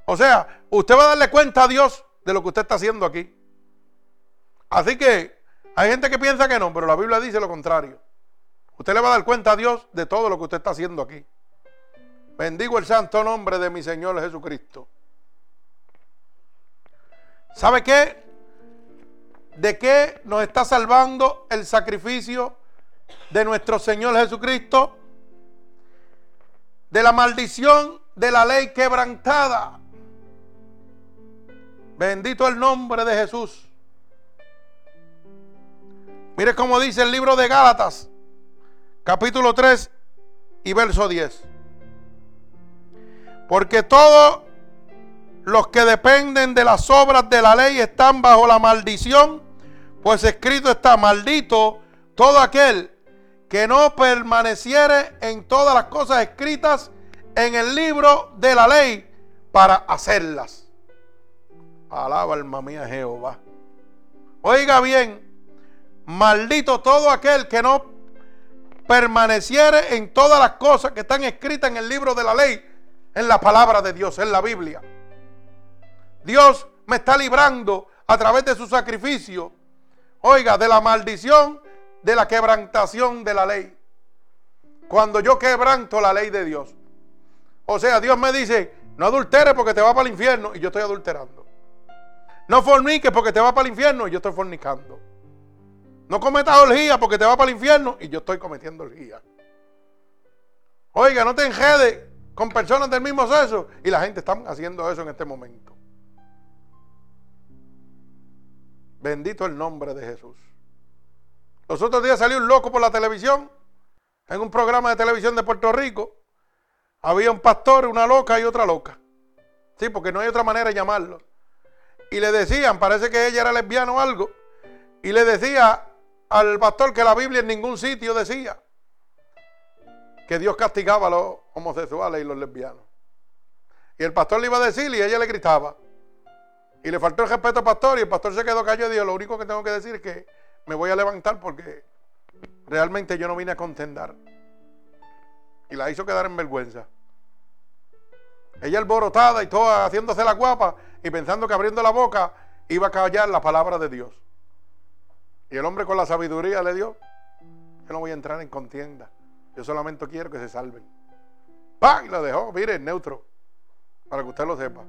O sea, usted va a darle cuenta a Dios de lo que usted está haciendo aquí. Así que hay gente que piensa que no, pero la Biblia dice lo contrario. Usted le va a dar cuenta a Dios de todo lo que usted está haciendo aquí. Bendigo el santo nombre de mi Señor Jesucristo. ¿Sabe qué? ¿De qué nos está salvando el sacrificio de nuestro Señor Jesucristo? De la maldición de la ley quebrantada. Bendito el nombre de Jesús. Mire cómo dice el libro de Gálatas, capítulo 3 y verso 10. Porque todo los que dependen de las obras de la ley están bajo la maldición, pues escrito está, maldito todo aquel que no permaneciere en todas las cosas escritas en el libro de la ley para hacerlas. Alaba alma mía Jehová. Oiga bien, maldito todo aquel que no permaneciere en todas las cosas que están escritas en el libro de la ley, en la palabra de Dios, en la Biblia. Dios me está librando a través de su sacrificio, oiga, de la maldición, de la quebrantación de la ley. Cuando yo quebranto la ley de Dios. O sea, Dios me dice, no adulteres porque te va para el infierno y yo estoy adulterando. No forniques porque te va para el infierno y yo estoy fornicando. No cometas orgía porque te va para el infierno y yo estoy cometiendo orgía. Oiga, no te enjedes con personas del mismo sexo y la gente está haciendo eso en este momento. Bendito el nombre de Jesús. Los otros días salió un loco por la televisión, en un programa de televisión de Puerto Rico. Había un pastor, una loca y otra loca. Sí, porque no hay otra manera de llamarlo. Y le decían, parece que ella era lesbiana o algo, y le decía al pastor que la Biblia en ningún sitio decía que Dios castigaba a los homosexuales y los lesbianos. Y el pastor le iba a decir y ella le gritaba. Y le faltó el respeto al pastor y el pastor se quedó callado y dijo, lo único que tengo que decir es que me voy a levantar porque realmente yo no vine a contendar. Y la hizo quedar en vergüenza. Ella alborotada y toda haciéndose la guapa y pensando que abriendo la boca iba a callar la palabra de Dios. Y el hombre con la sabiduría le dio, yo no voy a entrar en contienda. Yo solamente quiero que se salven. ¡Pam! Y lo dejó, mire, neutro. Para que usted lo sepa.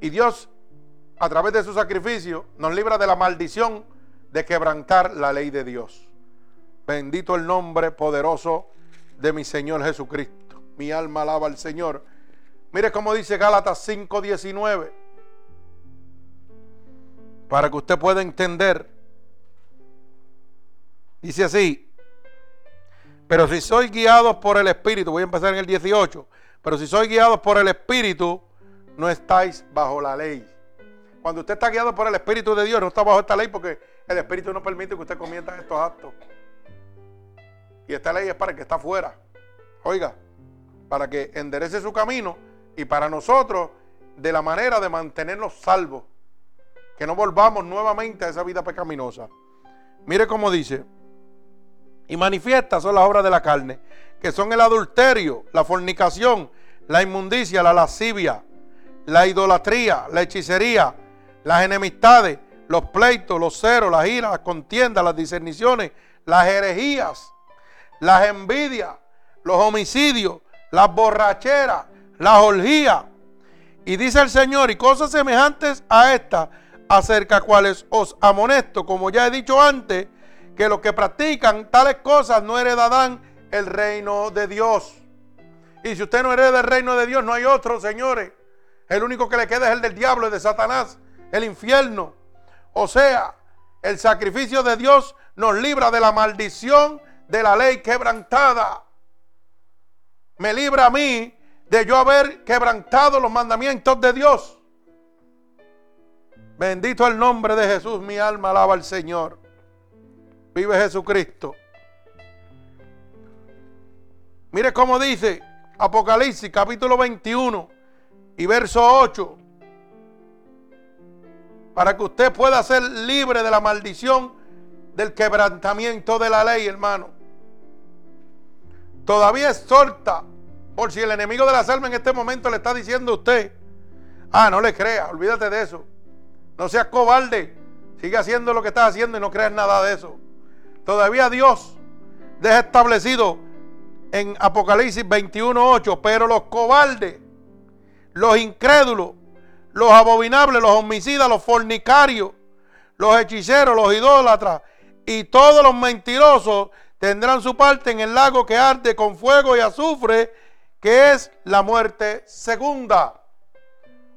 Y Dios, a través de su sacrificio, nos libra de la maldición de quebrantar la ley de Dios. Bendito el nombre poderoso de mi Señor Jesucristo. Mi alma alaba al Señor. Mire cómo dice Gálatas 5:19. Para que usted pueda entender. Dice así. Pero si sois guiados por el Espíritu, voy a empezar en el 18. Pero si sois guiados por el Espíritu, no estáis bajo la ley. Cuando usted está guiado por el Espíritu de Dios, no está bajo esta ley porque el Espíritu no permite que usted comienza estos actos. Y esta ley es para el que está afuera. Oiga, para que enderece su camino y para nosotros de la manera de mantenernos salvos. Que no volvamos nuevamente a esa vida pecaminosa. Mire cómo dice. Y manifiestas son las obras de la carne, que son el adulterio, la fornicación, la inmundicia, la lascivia, la idolatría, la hechicería, las enemistades, los pleitos, los ceros, las iras, las contiendas, las discerniciones, las herejías, las envidias, los homicidios, las borracheras, las orgías. Y dice el Señor, y cosas semejantes a estas, acerca cuales os amonesto, como ya he dicho antes, que los que practican tales cosas no heredarán el reino de Dios. Y si usted no hereda el reino de Dios, no hay otro, señores. El único que le queda es el del diablo, el de Satanás, el infierno. O sea, el sacrificio de Dios nos libra de la maldición de la ley quebrantada. Me libra a mí de yo haber quebrantado los mandamientos de Dios. Bendito el nombre de Jesús, mi alma alaba al Señor. Vive Jesucristo. Mire cómo dice Apocalipsis capítulo 21 y verso 8. Para que usted pueda ser libre de la maldición del quebrantamiento de la ley, hermano. Todavía exhorta, por si el enemigo de las almas en este momento le está diciendo a usted, ah, no le crea, olvídate de eso. No seas cobarde, sigue haciendo lo que estás haciendo y no creas nada de eso. Todavía Dios deja establecido en Apocalipsis 21.8, pero los cobardes, los incrédulos, los abominables, los homicidas, los fornicarios, los hechiceros, los idólatras y todos los mentirosos tendrán su parte en el lago que arde con fuego y azufre, que es la muerte segunda.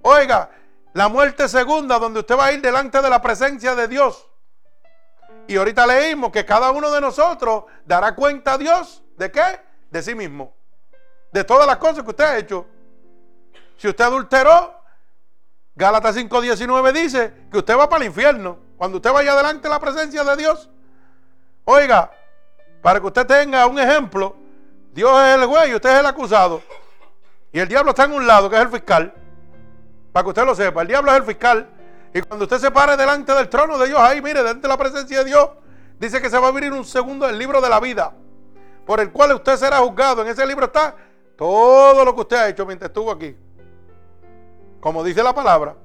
Oiga, la muerte segunda donde usted va a ir delante de la presencia de Dios. Y ahorita leímos que cada uno de nosotros dará cuenta a Dios de qué? De sí mismo. De todas las cosas que usted ha hecho. Si usted adulteró, Gálatas 5:19 dice que usted va para el infierno. Cuando usted vaya delante de la presencia de Dios. Oiga, para que usted tenga un ejemplo, Dios es el juez y usted es el acusado. Y el diablo está en un lado, que es el fiscal. Para que usted lo sepa, el diablo es el fiscal. Y cuando usted se pare delante del trono de Dios, ahí, mire, delante de la presencia de Dios, dice que se va a abrir un segundo el libro de la vida, por el cual usted será juzgado. En ese libro está todo lo que usted ha hecho mientras estuvo aquí. Como dice la palabra,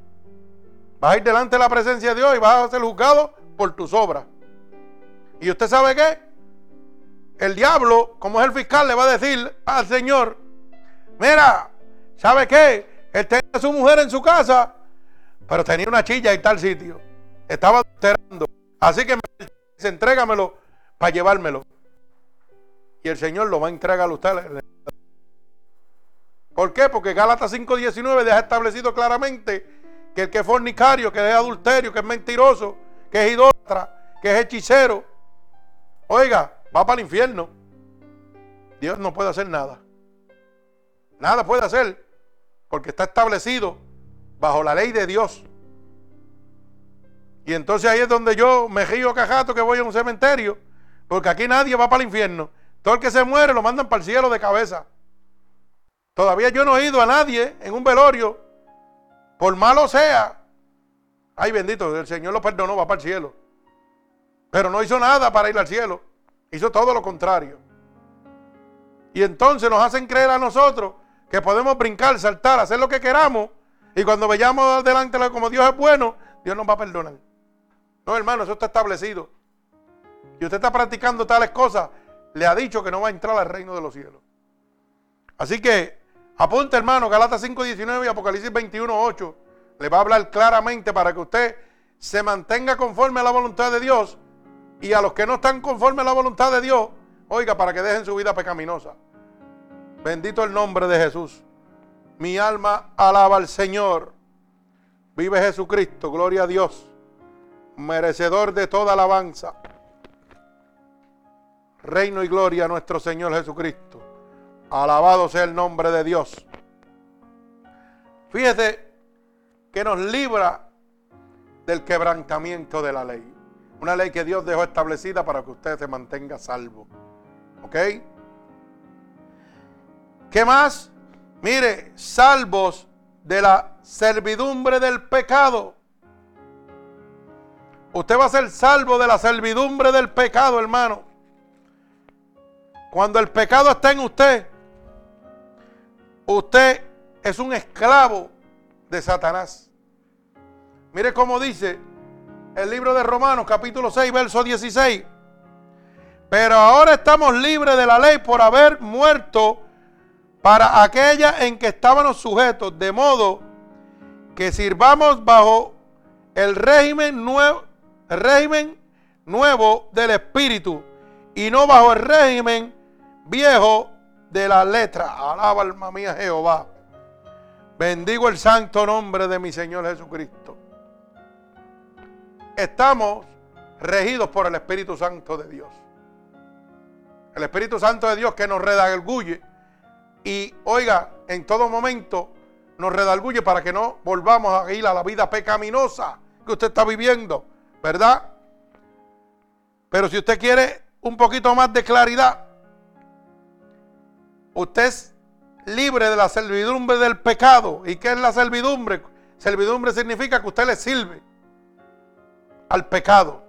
vas a ir delante de la presencia de Dios y vas a ser juzgado por tus obras. ¿Y usted sabe qué? El diablo, como es el fiscal, le va a decir al Señor, mira, ¿sabe qué? Él tenía a su mujer en su casa, pero tenía una chilla en tal sitio. estaba adulterando. Así que me dice, entrégamelo para llevármelo. Y el Señor lo va a entregar a usted. ¿Por qué? Porque Gálatas 5.19 deja establecido claramente que el que es fornicario, que es adulterio, que es mentiroso, que es idólatra, que es hechicero, oiga, va para el infierno. Dios no puede hacer nada. Nada puede hacer porque está establecido bajo la ley de Dios. Y entonces ahí es donde yo me río cajato que voy a un cementerio, porque aquí nadie va para el infierno. Todo el que se muere lo mandan para el cielo de cabeza. Todavía yo no he ido a nadie en un velorio, por malo sea. Ay, bendito, el Señor lo perdonó, va para el cielo. Pero no hizo nada para ir al cielo. Hizo todo lo contrario. Y entonces nos hacen creer a nosotros que podemos brincar, saltar, hacer lo que queramos. Y cuando vayamos adelante como Dios es bueno, Dios nos va a perdonar. No, hermano, eso está establecido. Y usted está practicando tales cosas, le ha dicho que no va a entrar al reino de los cielos. Así que apunte, hermano, Galatas 5.19 y Apocalipsis 21.8. Le va a hablar claramente para que usted se mantenga conforme a la voluntad de Dios. Y a los que no están conforme a la voluntad de Dios, oiga, para que dejen su vida pecaminosa. Bendito el nombre de Jesús. Mi alma alaba al Señor. Vive Jesucristo, gloria a Dios merecedor de toda alabanza. Reino y gloria a nuestro Señor Jesucristo. Alabado sea el nombre de Dios. Fíjese que nos libra del quebrantamiento de la ley. Una ley que Dios dejó establecida para que usted se mantenga salvo. ¿Ok? ¿Qué más? Mire, salvos de la servidumbre del pecado. Usted va a ser salvo de la servidumbre del pecado, hermano. Cuando el pecado está en usted, usted es un esclavo de Satanás. Mire cómo dice el libro de Romanos capítulo 6, verso 16. Pero ahora estamos libres de la ley por haber muerto para aquella en que estábamos sujetos, de modo que sirvamos bajo el régimen nuevo, régimen nuevo del Espíritu y no bajo el régimen viejo de la letra. Alaba alma mía Jehová. Bendigo el santo nombre de mi Señor Jesucristo. Estamos regidos por el Espíritu Santo de Dios. El Espíritu Santo de Dios que nos redarguye y, oiga, en todo momento nos redarguye para que no volvamos a ir a la vida pecaminosa que usted está viviendo. ¿verdad? Pero si usted quiere un poquito más de claridad, usted es libre de la servidumbre del pecado. ¿Y qué es la servidumbre? Servidumbre significa que usted le sirve al pecado.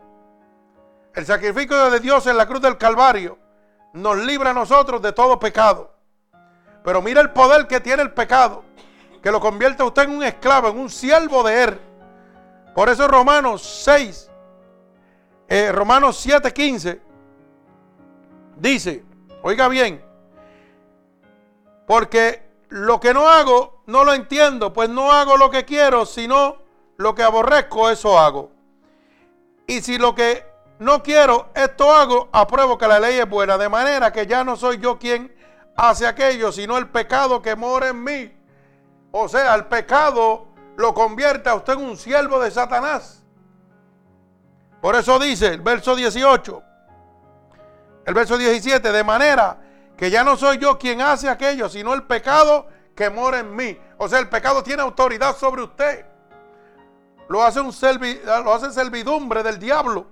El sacrificio de Dios en la cruz del Calvario nos libra a nosotros de todo pecado. Pero mira el poder que tiene el pecado, que lo convierte a usted en un esclavo, en un siervo de él. Por eso Romanos 6, eh, Romanos 7, 15, dice, oiga bien, porque lo que no hago no lo entiendo, pues no hago lo que quiero, sino lo que aborrezco, eso hago. Y si lo que no quiero, esto hago, apruebo que la ley es buena, de manera que ya no soy yo quien hace aquello, sino el pecado que mora en mí. O sea, el pecado lo convierte a usted en un siervo de Satanás. Por eso dice el verso 18, el verso 17, de manera que ya no soy yo quien hace aquello, sino el pecado que mora en mí. O sea, el pecado tiene autoridad sobre usted. Lo hace, un lo hace servidumbre del diablo.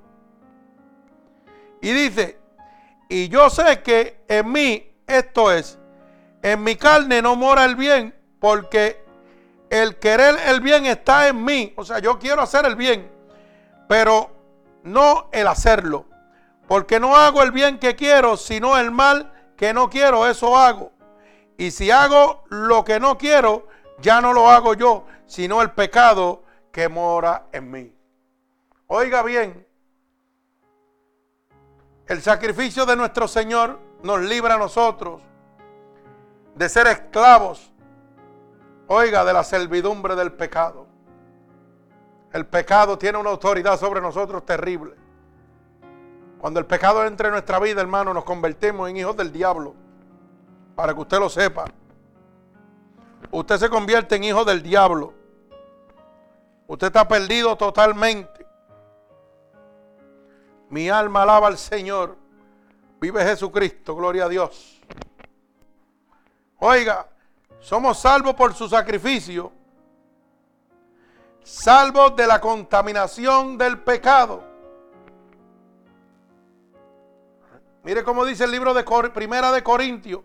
Y dice, y yo sé que en mí, esto es, en mi carne no mora el bien, porque el querer el bien está en mí. O sea, yo quiero hacer el bien, pero no el hacerlo. Porque no hago el bien que quiero, sino el mal que no quiero, eso hago. Y si hago lo que no quiero, ya no lo hago yo, sino el pecado que mora en mí. Oiga bien, el sacrificio de nuestro Señor nos libra a nosotros de ser esclavos Oiga, de la servidumbre del pecado. El pecado tiene una autoridad sobre nosotros terrible. Cuando el pecado entra en nuestra vida, hermano, nos convertimos en hijos del diablo. Para que usted lo sepa. Usted se convierte en hijo del diablo. Usted está perdido totalmente. Mi alma alaba al Señor. Vive Jesucristo, gloria a Dios. Oiga, somos salvos por su sacrificio. Salvos de la contaminación del pecado. Mire cómo dice el libro de Primera de Corintios,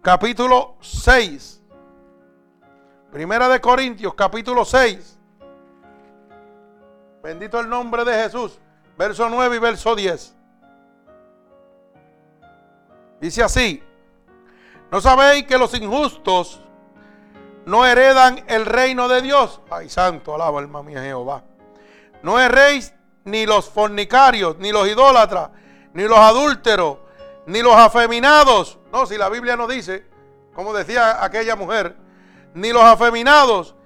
capítulo 6. Primera de Corintios, capítulo 6. Bendito el nombre de Jesús. Verso 9 y verso 10. Dice así. ¿No sabéis que los injustos no heredan el reino de Dios? Ay, santo, alaba alma mía Jehová. No erréis ni los fornicarios, ni los idólatras, ni los adúlteros, ni los afeminados. No, si la Biblia no dice, como decía aquella mujer, ni los afeminados,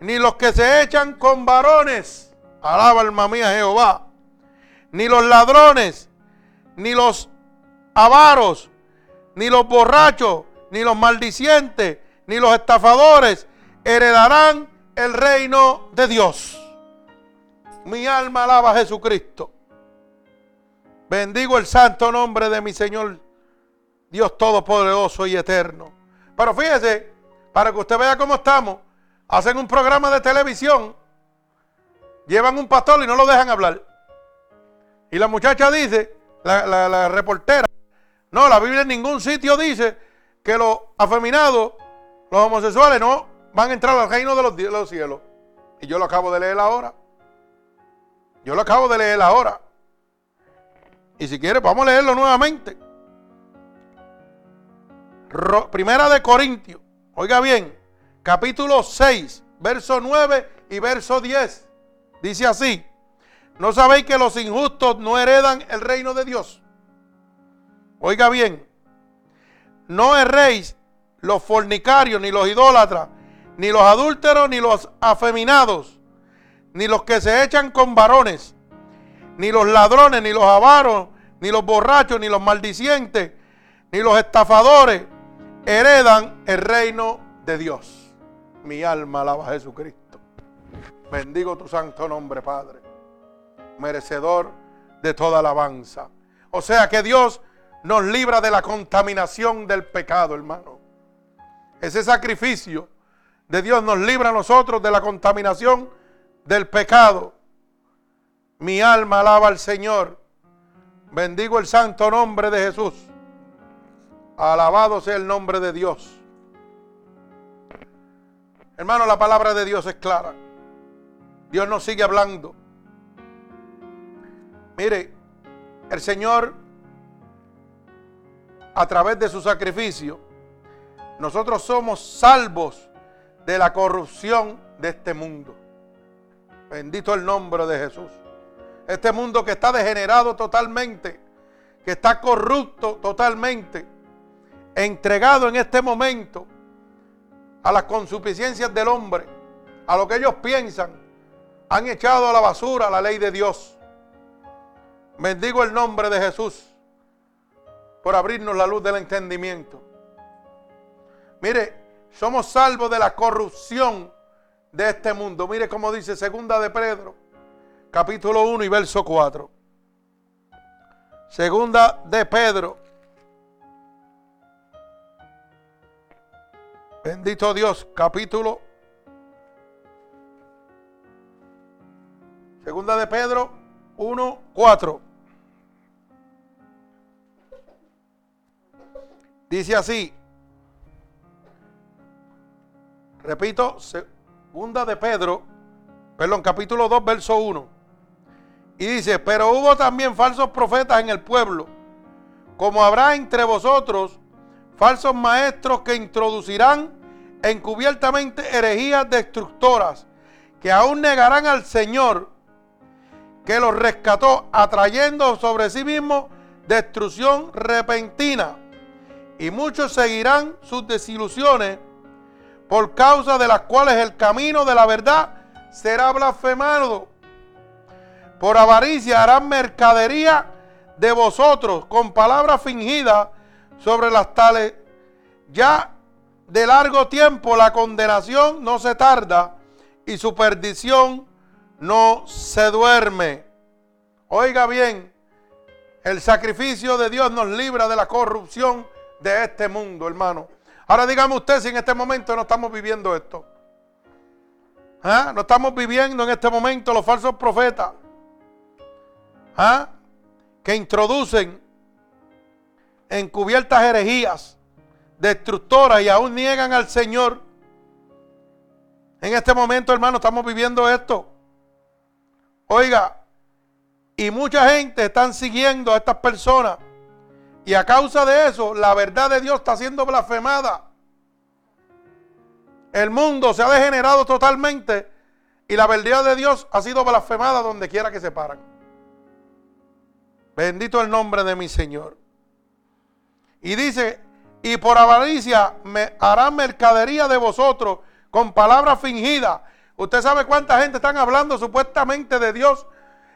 ni los que se echan con varones. Alaba alma mía Jehová. Ni los ladrones, ni los avaros, ni los borrachos, ni los maldicientes, ni los estafadores heredarán el reino de Dios. Mi alma alaba a Jesucristo. Bendigo el santo nombre de mi Señor, Dios Todopoderoso y Eterno. Pero fíjese, para que usted vea cómo estamos, hacen un programa de televisión, llevan un pastor y no lo dejan hablar. Y la muchacha dice, la, reportera, no, la Biblia en ningún sitio dice que los afeminados, los homosexuales, no van a entrar al reino de los, cielos. Y yo lo acabo de leer ahora. Yo lo acabo de leer ahora. Y si quiere, vamos a leerlo nuevamente. Primera de Corintios, oiga bien, capítulo 6, verso 9 y verso 10. Dice así, ¿no sabéis que los injustos no heredan el reino de Dios? Oiga bien, no erréis los fornicarios, ni los idólatras, ni los adúlteros, ni los afeminados, ni los que se echan con varones ni los ladrones, ni los avaros, ni los borrachos, ni los maldicientes, ni los estafadores heredan el reino de Dios. Mi alma alaba a Jesucristo. Bendigo tu santo nombre, Padre. Merecedor de toda alabanza. O sea que Dios nos libra de la contaminación del pecado, hermano. Ese sacrificio de Dios nos libra a nosotros de la contaminación del pecado. Mi alma alaba al Señor. Bendigo el santo nombre de Jesús. Alabado sea el nombre de Dios. Hermano, la palabra de Dios es clara. Dios nos sigue hablando. Mire, el Señor, a través de su sacrificio, nosotros somos salvos de la corrupción de este mundo. Bendito el nombre de Jesús. Este mundo que está degenerado totalmente, que está corrupto totalmente, entregado en este momento a las consuficiencias del hombre, a lo que ellos piensan, han echado a la basura la ley de Dios. Bendigo el nombre de Jesús por abrirnos la luz del entendimiento. Mire, somos salvos de la corrupción de este mundo. Mire cómo dice segunda de Pedro capítulo 1 y verso 4. Segunda de Pedro. Bendito Dios, capítulo. Segunda de Pedro 1, 4. Dice así. Repito, segunda de Pedro, perdón, capítulo 2, verso 1. Y dice, pero hubo también falsos profetas en el pueblo, como habrá entre vosotros falsos maestros que introducirán encubiertamente herejías destructoras, que aún negarán al Señor que los rescató, atrayendo sobre sí mismo destrucción repentina. Y muchos seguirán sus desilusiones, por causa de las cuales el camino de la verdad será blasfemado. Por avaricia harán mercadería de vosotros con palabras fingidas sobre las tales. Ya de largo tiempo la condenación no se tarda y su perdición no se duerme. Oiga bien, el sacrificio de Dios nos libra de la corrupción de este mundo, hermano. Ahora dígame usted si en este momento no estamos viviendo esto. ¿Ah? No estamos viviendo en este momento los falsos profetas. ¿Ah? Que introducen encubiertas herejías destructoras y aún niegan al Señor. En este momento, hermano, estamos viviendo esto. Oiga, y mucha gente están siguiendo a estas personas. Y a causa de eso, la verdad de Dios está siendo blasfemada. El mundo se ha degenerado totalmente y la verdad de Dios ha sido blasfemada donde quiera que se paran. Bendito el nombre de mi Señor. Y dice, y por avaricia me harán mercadería de vosotros con palabras fingidas. Usted sabe cuánta gente están hablando supuestamente de Dios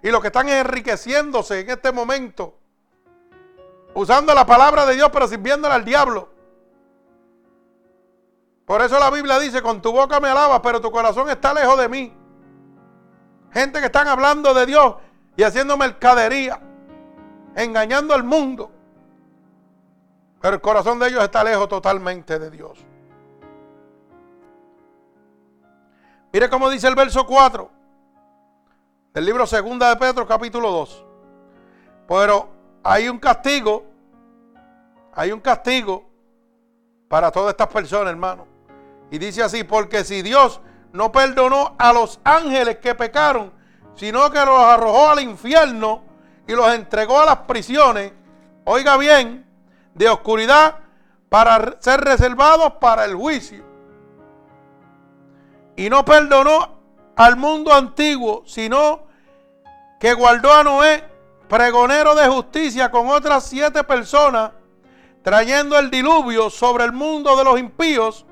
y lo que están enriqueciéndose en este momento. Usando la palabra de Dios pero sirviéndole al diablo. Por eso la Biblia dice, con tu boca me alabas, pero tu corazón está lejos de mí. Gente que están hablando de Dios y haciendo mercadería, engañando al mundo. Pero el corazón de ellos está lejos totalmente de Dios. Mire cómo dice el verso 4 del libro Segunda de Pedro, capítulo 2. Pero hay un castigo, hay un castigo para todas estas personas, hermano. Y dice así, porque si Dios no perdonó a los ángeles que pecaron, sino que los arrojó al infierno y los entregó a las prisiones, oiga bien, de oscuridad para ser reservados para el juicio. Y no perdonó al mundo antiguo, sino que guardó a Noé, pregonero de justicia, con otras siete personas, trayendo el diluvio sobre el mundo de los impíos,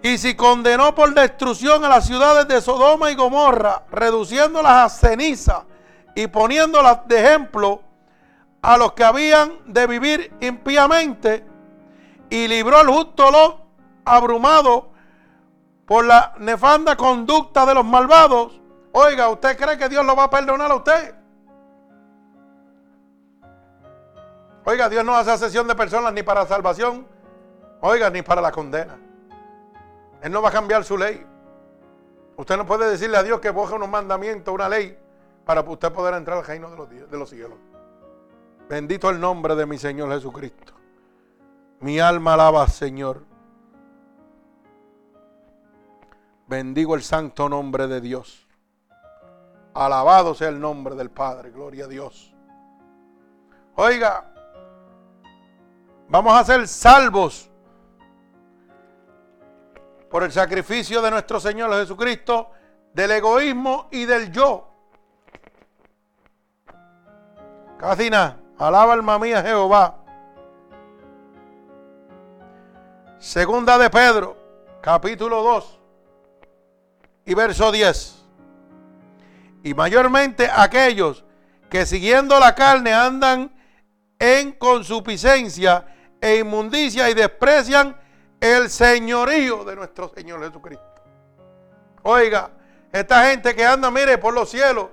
y si condenó por destrucción a las ciudades de Sodoma y Gomorra, reduciéndolas a ceniza y poniéndolas de ejemplo a los que habían de vivir impíamente, y libró al justo Lot abrumado por la nefanda conducta de los malvados. Oiga, ¿usted cree que Dios lo va a perdonar a usted? Oiga, Dios no hace sesión de personas ni para salvación, oiga, ni para la condena. Él no va a cambiar su ley. Usted no puede decirle a Dios que boje unos mandamientos, una ley, para usted poder entrar al reino de los, de los cielos. Bendito el nombre de mi Señor Jesucristo. Mi alma alaba, Señor. Bendigo el santo nombre de Dios. Alabado sea el nombre del Padre. Gloria a Dios. Oiga, vamos a ser salvos por el sacrificio de nuestro Señor Jesucristo, del egoísmo y del yo. Casina, alaba alma mía Jehová. Segunda de Pedro, capítulo 2 y verso 10. Y mayormente aquellos que siguiendo la carne andan en consuficiencia e inmundicia y desprecian el señorío de nuestro Señor Jesucristo. Oiga, esta gente que anda, mire, por los cielos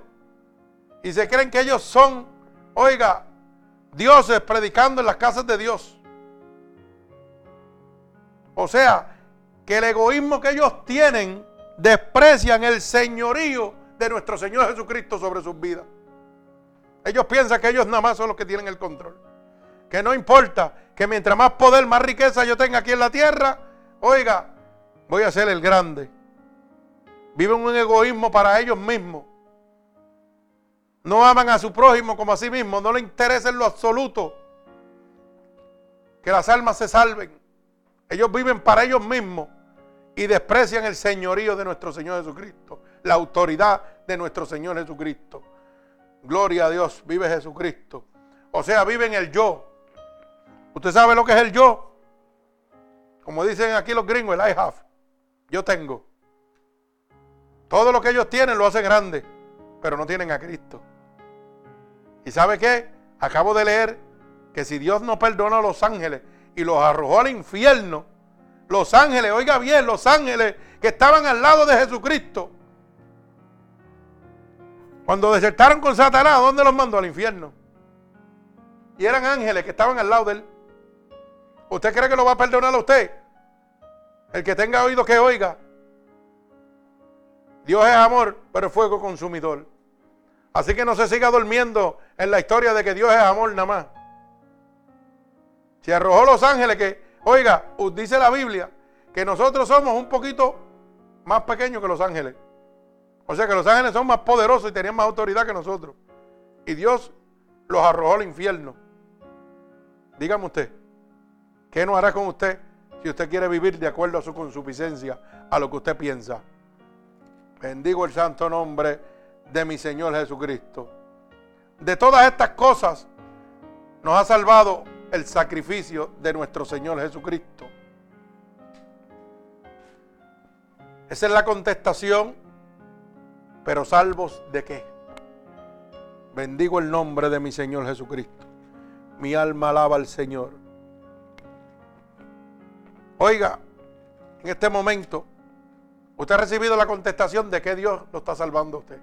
y se creen que ellos son, oiga, dioses predicando en las casas de Dios. O sea, que el egoísmo que ellos tienen desprecian el señorío de nuestro Señor Jesucristo sobre sus vidas. Ellos piensan que ellos nada más son los que tienen el control. Que no importa que mientras más poder, más riqueza yo tenga aquí en la tierra, oiga, voy a ser el grande. Viven un egoísmo para ellos mismos. No aman a su prójimo como a sí mismos. No les interesa en lo absoluto que las almas se salven. Ellos viven para ellos mismos y desprecian el señorío de nuestro Señor Jesucristo, la autoridad de nuestro Señor Jesucristo. Gloria a Dios, vive Jesucristo. O sea, vive en el yo, ¿Usted sabe lo que es el yo? Como dicen aquí los gringos, el I have. Yo tengo. Todo lo que ellos tienen lo hace grande, pero no tienen a Cristo. ¿Y sabe qué? Acabo de leer que si Dios no perdonó a los ángeles y los arrojó al infierno, los ángeles, oiga bien, los ángeles que estaban al lado de Jesucristo, cuando desertaron con Satanás, ¿dónde los mandó? Al infierno. Y eran ángeles que estaban al lado de él. ¿Usted cree que lo va a perdonar a usted? El que tenga oído que oiga. Dios es amor, pero fuego consumidor. Así que no se siga durmiendo en la historia de que Dios es amor nada más. Si arrojó los ángeles que, oiga, dice la Biblia, que nosotros somos un poquito más pequeños que los ángeles. O sea que los ángeles son más poderosos y tenían más autoridad que nosotros. Y Dios los arrojó al infierno. Dígame usted, ¿qué no hará con usted si usted quiere vivir de acuerdo a su consuficiencia, a lo que usted piensa? Bendigo el santo nombre de mi Señor Jesucristo. De todas estas cosas nos ha salvado el sacrificio de nuestro Señor Jesucristo. Esa es la contestación, pero salvos de qué? Bendigo el nombre de mi Señor Jesucristo. Mi alma alaba al Señor. Oiga, en este momento, usted ha recibido la contestación de que Dios lo está salvando a usted.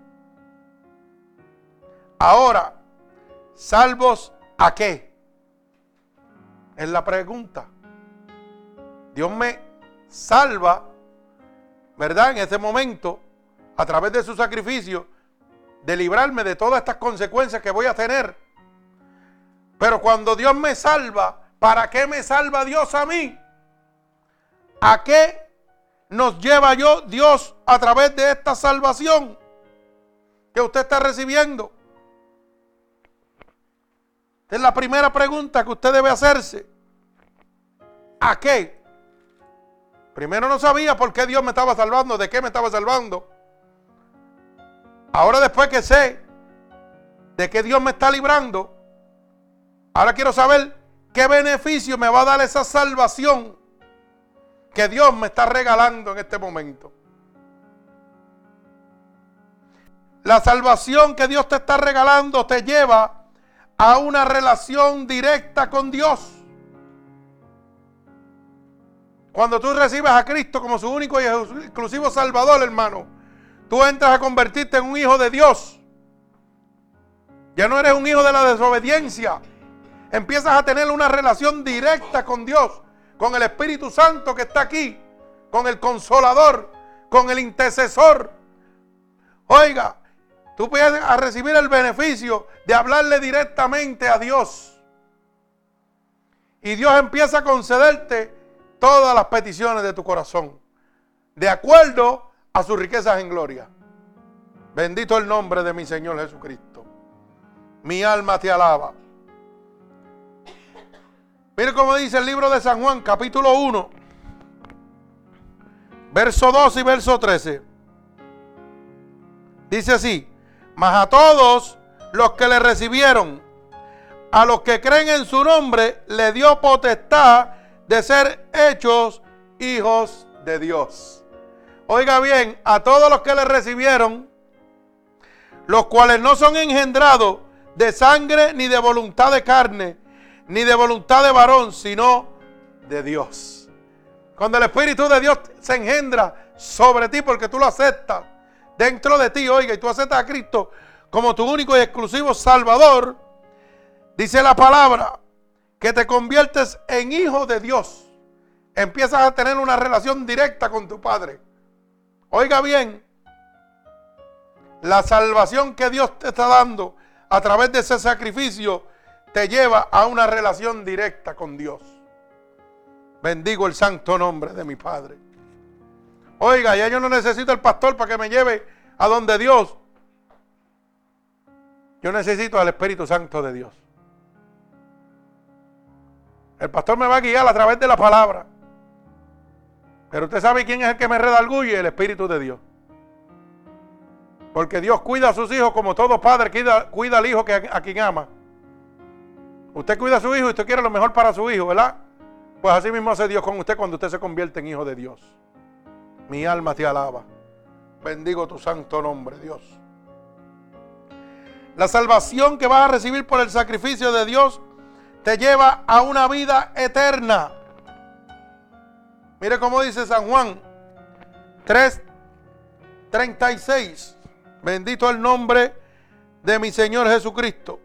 Ahora, ¿salvos a qué? Es la pregunta. Dios me salva, ¿verdad? En ese momento, a través de su sacrificio, de librarme de todas estas consecuencias que voy a tener. Pero cuando Dios me salva, ¿para qué me salva Dios a mí? ¿A qué nos lleva yo Dios a través de esta salvación que usted está recibiendo? Es la primera pregunta que usted debe hacerse. ¿A qué? Primero no sabía por qué Dios me estaba salvando, de qué me estaba salvando. Ahora después que sé de qué Dios me está librando, ahora quiero saber qué beneficio me va a dar esa salvación que Dios me está regalando en este momento. La salvación que Dios te está regalando te lleva a una relación directa con Dios. Cuando tú recibes a Cristo como su único y exclusivo Salvador, hermano, tú entras a convertirte en un hijo de Dios. Ya no eres un hijo de la desobediencia. Empiezas a tener una relación directa con Dios, con el Espíritu Santo que está aquí, con el consolador, con el intercesor. Oiga, Tú puedes a recibir el beneficio de hablarle directamente a Dios. Y Dios empieza a concederte todas las peticiones de tu corazón. De acuerdo a sus riquezas en gloria. Bendito el nombre de mi Señor Jesucristo. Mi alma te alaba. Mire cómo dice el libro de San Juan, capítulo 1, verso 2 y verso 13. Dice así, mas a todos los que le recibieron, a los que creen en su nombre, le dio potestad de ser hechos hijos de Dios. Oiga bien, a todos los que le recibieron, los cuales no son engendrados de sangre ni de voluntad de carne, ni de voluntad de varón, sino de Dios. Cuando el Espíritu de Dios se engendra sobre ti porque tú lo aceptas, dentro de ti, oiga, y tú aceptas a Cristo como tu único y exclusivo Salvador, dice la palabra que te conviertes en hijo de Dios. Empiezas a tener una relación directa con tu Padre. Oiga bien, la salvación que Dios te está dando a través de ese sacrificio te lleva a una relación directa con Dios. Bendigo el santo nombre de mi Padre. Oiga, ya yo no necesito el pastor para que me lleve a donde Dios. Yo necesito al Espíritu Santo de Dios. El pastor me va a guiar a través de la palabra. Pero usted sabe quién es el que me redarguye, el Espíritu de Dios. Porque Dios cuida a sus hijos como todo padre cuida, al hijo que a quien ama. Usted cuida a su hijo y usted quiere lo mejor para su hijo, ¿verdad? Pues así mismo hace Dios con usted cuando usted se convierte en hijo de Dios. Mi alma te alaba. Bendigo tu santo nombre, Dios. La salvación que vas a recibir por el sacrificio de Dios te lleva a una vida eterna. Mire cómo dice San Juan 3:36. Bendito el nombre de mi Señor Jesucristo.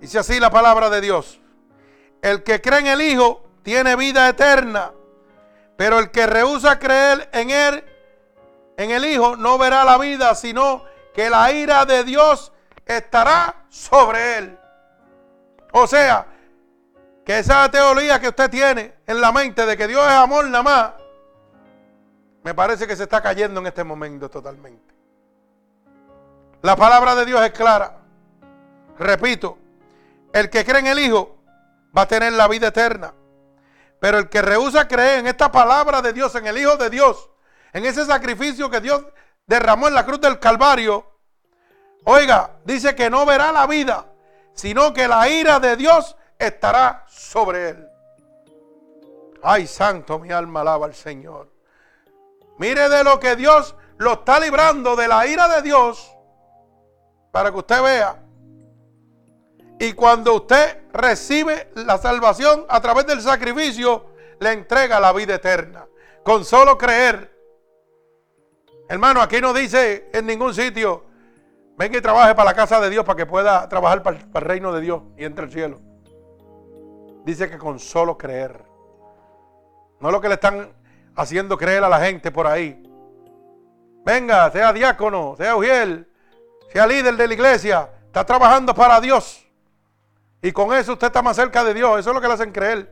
Dice así la palabra de Dios. El que cree en el Hijo tiene vida eterna, pero el que rehúsa creer en Él, en el Hijo, no verá la vida, sino que la ira de Dios estará sobre él. O sea, que esa teoría que usted tiene en la mente de que Dios es amor nada más, me parece que se está cayendo en este momento totalmente. La palabra de Dios es clara. Repito, el que cree en el Hijo va a tener la vida eterna. Pero el que rehúsa creer en esta palabra de Dios, en el Hijo de Dios, en ese sacrificio que Dios derramó en la cruz del Calvario, oiga, dice que no verá la vida, sino que la ira de Dios estará sobre él. Ay, santo, mi alma alaba al Señor. Mire de lo que Dios lo está librando de la ira de Dios para que usted vea. Y cuando usted recibe la salvación a través del sacrificio, le entrega la vida eterna. Con solo creer. Hermano, aquí no dice en ningún sitio, venga y trabaje para la casa de Dios para que pueda trabajar para, el reino de Dios y entre el cielo. Dice que con solo creer. No lo que le están haciendo creer a la gente por ahí. Venga, sea diácono, sea ujiel, sea líder de la iglesia. Está trabajando para Dios. Y con eso usted está más cerca de Dios. Eso es lo que le hacen creer.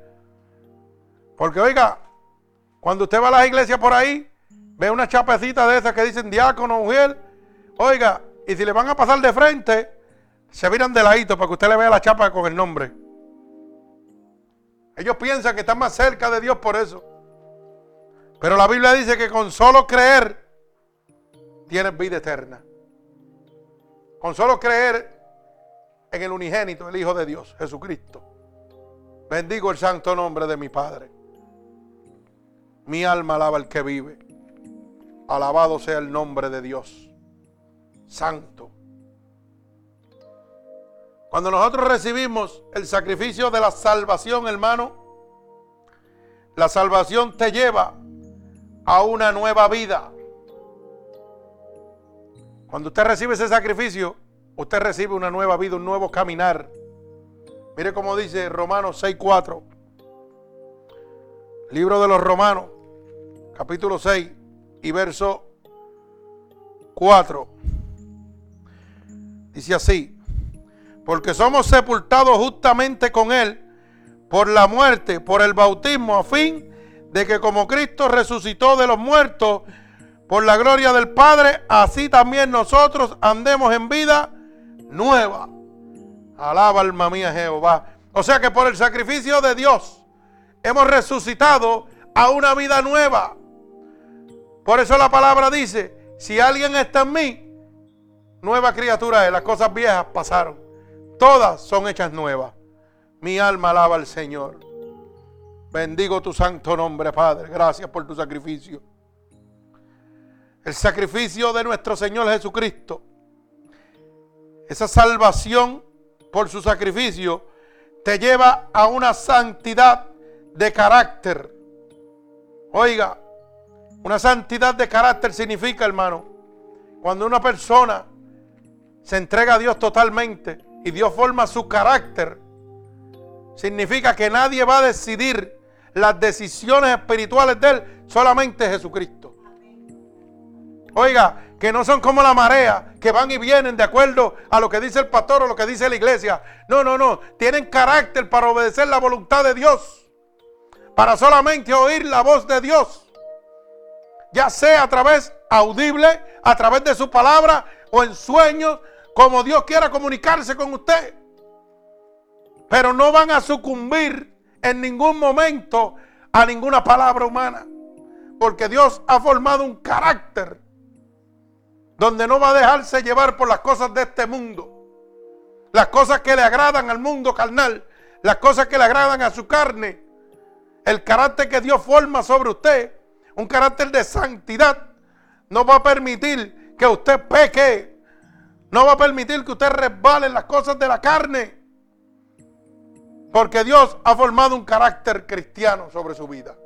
Porque oiga, cuando usted va a las iglesias por ahí, ve una chapecita de esas que dicen diácono, ujiel. Oiga, y si le van a pasar de frente, se miran de ladito para que usted le vea la chapa con el nombre. Ellos piensan que están más cerca de Dios por eso. Pero la Biblia dice que con solo creer tienes vida eterna. Con solo creer en el unigénito, el Hijo de Dios, Jesucristo. Bendigo el santo nombre de mi Padre. Mi alma alaba al que vive. Alabado sea el nombre de Dios. Santo. Cuando nosotros recibimos el sacrificio de la salvación, hermano, la salvación te lleva a una nueva vida. Cuando usted recibe ese sacrificio, usted recibe una nueva vida, un nuevo caminar. Mire cómo dice Romanos 6:4. Libro de los Romanos, capítulo 6 y verso 4. Dice así, porque somos sepultados justamente con Él por la muerte, por el bautismo, a fin de que como Cristo resucitó de los muertos por la gloria del Padre, así también nosotros andemos en vida nueva. Alaba alma mía Jehová. O sea que por el sacrificio de Dios hemos resucitado a una vida nueva. Por eso la palabra dice, si alguien está en mí, nueva criatura es, las cosas viejas pasaron. Todas son hechas nuevas. Mi alma alaba al Señor. Bendigo tu santo nombre, Padre. Gracias por tu sacrificio. El sacrificio de nuestro Señor Jesucristo. Esa salvación por su sacrificio te lleva a una santidad de carácter. Oiga, una santidad de carácter significa, hermano, cuando una persona se entrega a Dios totalmente y Dios forma su carácter, significa que nadie va a decidir las decisiones espirituales de Él, solamente Jesucristo. Oiga, que no son como la marea, que van y vienen de acuerdo a lo que dice el pastor o lo que dice la iglesia. No, no, no. Tienen carácter para obedecer la voluntad de Dios. Para solamente oír la voz de Dios. Ya sea a través audible, a través de su palabra o en sueños, como Dios quiera comunicarse con usted. Pero no van a sucumbir en ningún momento a ninguna palabra humana. Porque Dios ha formado un carácter donde no va a dejarse llevar por las cosas de este mundo. Las cosas que le agradan al mundo carnal. Las cosas que le agradan a su carne. El carácter que Dios forma sobre usted. un carácter de santidad, no va a permitir que usted peque. No va a permitir que usted resbale las cosas de la carne. Porque Dios ha formado un carácter cristiano sobre su vida.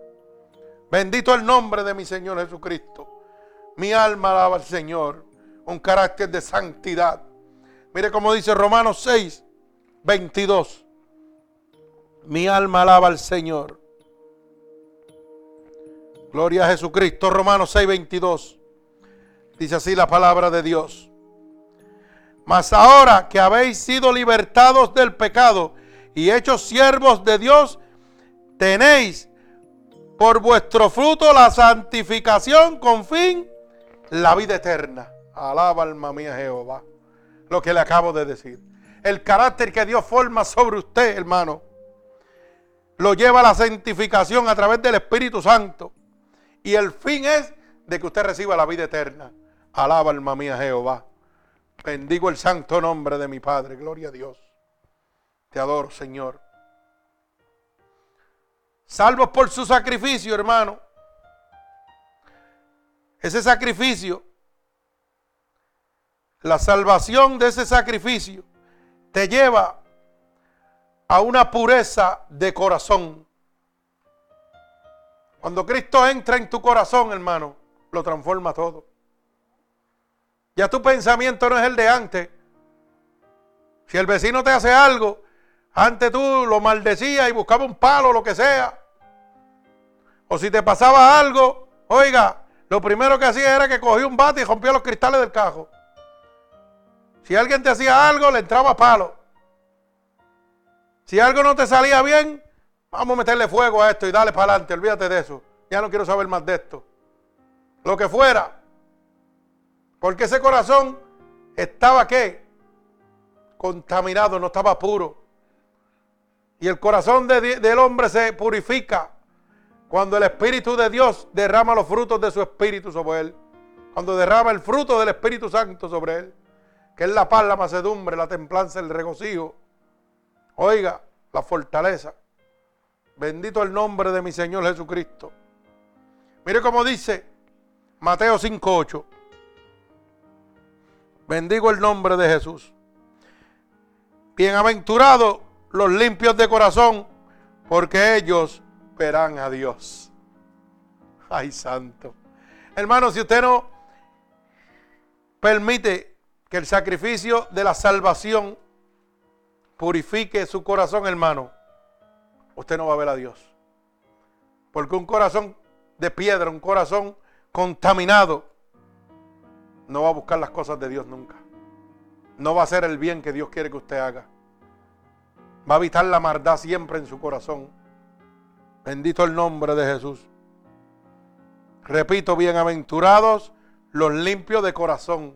Bendito el nombre de mi Señor Jesucristo. Mi alma alaba al Señor. Un carácter de santidad. Mire cómo dice Romanos 6, 22. Mi alma alaba al Señor. Gloria a Jesucristo. Romanos 6, 22. Dice así la palabra de Dios. Mas ahora que habéis sido libertados del pecado y hechos siervos de Dios, tenéis por vuestro fruto la santificación con fin la vida eterna. Alaba alma mía Jehová. Lo que le acabo de decir. El carácter que Dios forma sobre usted, hermano, lo lleva a la santificación a través del Espíritu Santo. Y el fin es de que usted reciba la vida eterna. Alaba alma mía Jehová. Bendigo el santo nombre de mi Padre. Gloria a Dios. Te adoro, Señor. Salvos por su sacrificio, hermano. Ese sacrificio, la salvación de ese sacrificio, te lleva a una pureza de corazón. Cuando Cristo entra en tu corazón, hermano, lo transforma todo. Ya tu pensamiento no es el de antes. Si el vecino te hace algo, antes tú lo maldecías y buscaba un palo, lo que sea. O si te pasaba algo, oiga, lo primero que hacía era que cogía un bate y rompía los cristales del cajo. Si alguien te hacía algo, le entraba palo. Si algo no te salía bien, vamos a meterle fuego a esto y dale para adelante, olvídate de eso. Ya no quiero saber más de esto. Lo que fuera. Porque ese corazón estaba qué? Contaminado, no estaba puro. Y el corazón del hombre se purifica cuando el Espíritu de Dios derrama los frutos de su Espíritu sobre él. Cuando derrama el fruto del Espíritu Santo sobre él. Que es la paz, la macedumbre, la templanza, el regocijo. Oiga, la fortaleza. Bendito el nombre de mi Señor Jesucristo. Mire cómo dice Mateo 5.8. Bendigo el nombre de Jesús. Bienaventurados los limpios de corazón, porque ellos verán a Dios. Ay, santo. Hermano, si usted no permite que el sacrificio de la salvación purifique su corazón, hermano, usted no va a ver a Dios. Porque un corazón de piedra, un corazón contaminado, no va a buscar las cosas de Dios nunca. No va a hacer el bien que Dios quiere que usted haga. Va a evitar la maldad siempre en su corazón. Bendito el nombre de Jesús. Repito, bienaventurados los limpios de corazón,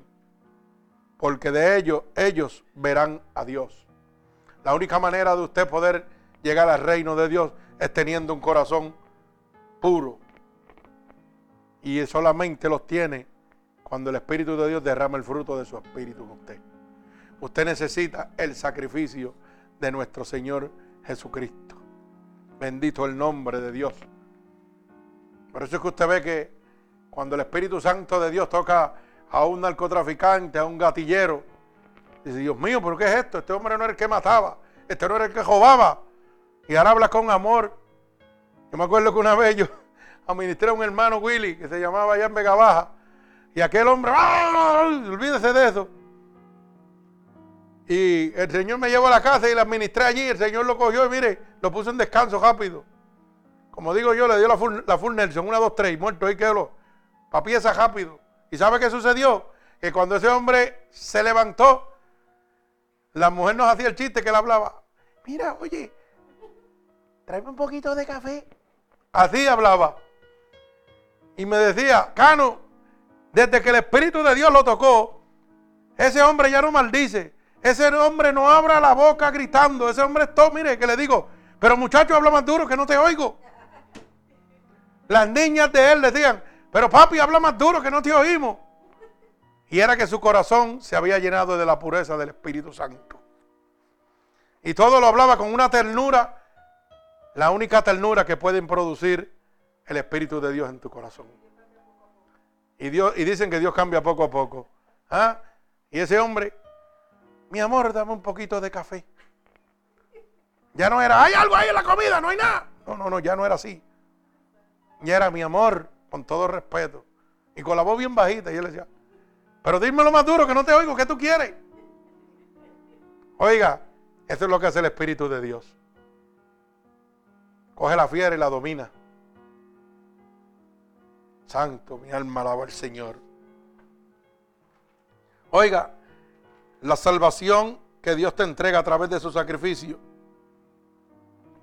porque de ellos ellos verán a Dios. La única manera de usted poder llegar al reino de Dios es teniendo un corazón puro. Y solamente los tiene cuando el Espíritu de Dios derrama el fruto de su Espíritu en usted. Usted necesita el sacrificio de nuestro Señor Jesucristo. Bendito el nombre de Dios. Por eso es que usted ve que cuando el Espíritu Santo de Dios toca a un narcotraficante, a un gatillero, dice, Dios mío, ¿pero qué es esto? Este hombre no era el que mataba, este no era el que robaba. Y ahora habla con amor. Yo me acuerdo que una vez yo administré a un hermano Willy que se llamaba allá en Vega Baja y aquel hombre, ¡ah! olvídese de eso. Y el Señor me llevó a la casa y la administré allí. El Señor lo cogió y mire, lo puso en descanso rápido. Como digo yo, le dio la full, la full Nelson, una, dos, tres, muerto ahí quedó. Pa' pieza rápido. ¿Y sabe qué sucedió? Que cuando ese hombre se levantó, la mujer nos hacía el chiste que él hablaba. Mira, oye, tráeme un poquito de café. Así hablaba. Y me decía, Cano, desde que el Espíritu de Dios lo tocó, ese hombre ya no maldice. Ese hombre no abra la boca gritando. Ese hombre es todo, mire, que le digo, pero muchacho, habla más duro que no te oigo. Las niñas de él decían, pero papi, habla más duro que no te oímos. Y era que su corazón se había llenado de la pureza del Espíritu Santo. Y todo lo hablaba con una ternura, la única ternura que pueden producir el Espíritu de Dios en tu corazón. Y, Dios, y dicen que Dios cambia poco a poco. ¿Ah? Y ese hombre, mi amor, dame un poquito de café. Ya no era, hay algo ahí en la comida, no hay nada. No, no, no, ya no era así. Ya era mi amor, con todo respeto. Y con la voz bien bajita. Y él decía, pero dímelo más duro que no te oigo, ¿qué tú quieres? Oiga, eso es lo que hace el Espíritu de Dios. Coge la fiera y la domina. Santo, mi alma alaba al Señor. Oiga, la salvación que Dios te entrega a través de su sacrificio.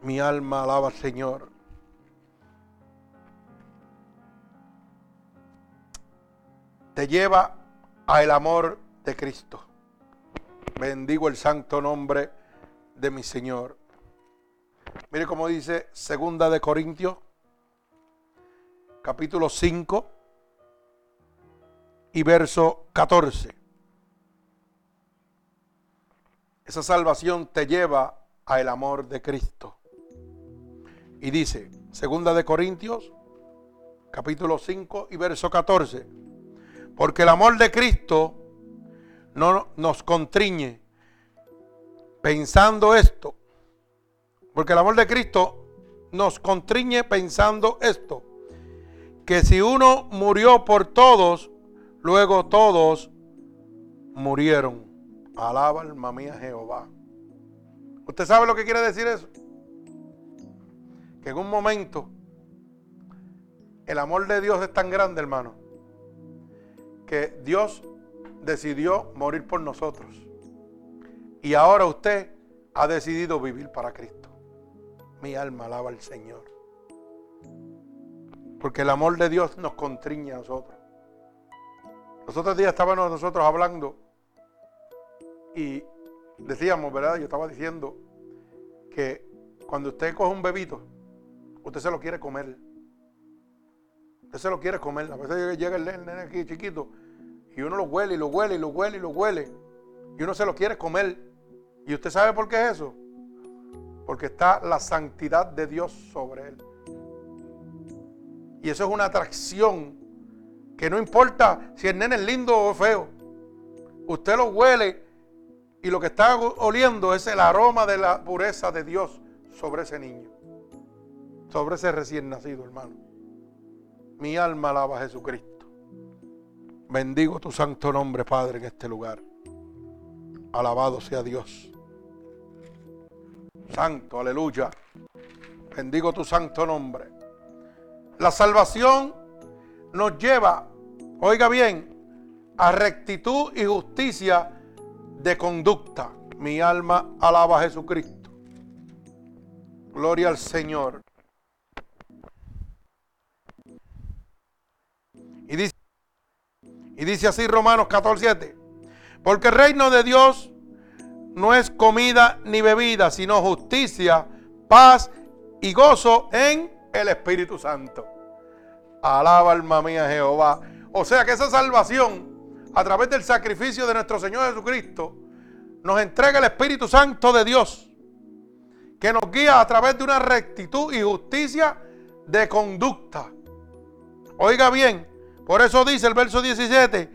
Mi alma alaba al Señor. Te lleva a el amor de Cristo. Bendigo el santo nombre de mi Señor. Mire cómo dice Segunda de Corintios, capítulo 5 y verso 14. Esa salvación te lleva a el amor de Cristo. Y dice, segunda de Corintios, capítulo 5 y verso 14, porque el amor de Cristo no nos contriñe pensando esto, porque el amor de Cristo nos contriñe pensando esto, que si uno murió por todos, luego todos murieron. Alaba alma mía Jehová. ¿Usted sabe lo que quiere decir eso? Que en un momento el amor de Dios es tan grande, hermano, que Dios decidió morir por nosotros. Y ahora usted ha decidido vivir para Cristo. Mi alma alaba al Señor. Porque el amor de Dios nos contriña a nosotros. Los otros días estábamos nosotros hablando y decíamos, ¿verdad? Yo estaba diciendo que cuando usted coge un bebito, usted se lo quiere comer. Usted se lo quiere comer. A veces llega el nene aquí chiquito y uno lo huele y lo huele y lo huele y lo huele. Y uno se lo quiere comer. ¿Y usted sabe por qué es eso? Porque está la santidad de Dios sobre él. Y eso es una atracción que no importa si el nene es lindo o feo. Usted lo huele y lo que está oliendo es el aroma de la pureza de Dios sobre ese niño. Sobre ese recién nacido, hermano. Mi alma alaba a Jesucristo. Bendigo tu santo nombre, Padre, en este lugar. Alabado sea Dios. Santo, aleluya. Bendigo tu santo nombre. La salvación nos lleva, oiga bien, a rectitud y justicia de conducta. Mi alma alaba a Jesucristo. Gloria al Señor. Y dice, y dice así Romanos 14:7. Porque el reino de Dios no es comida ni bebida, sino justicia, paz y gozo en el Espíritu Santo. Alaba alma mía Jehová. O sea que esa salvación a través del sacrificio de nuestro Señor Jesucristo, nos entrega el Espíritu Santo de Dios, que nos guía a través de una rectitud y justicia de conducta. Oiga bien, por eso dice el verso 17,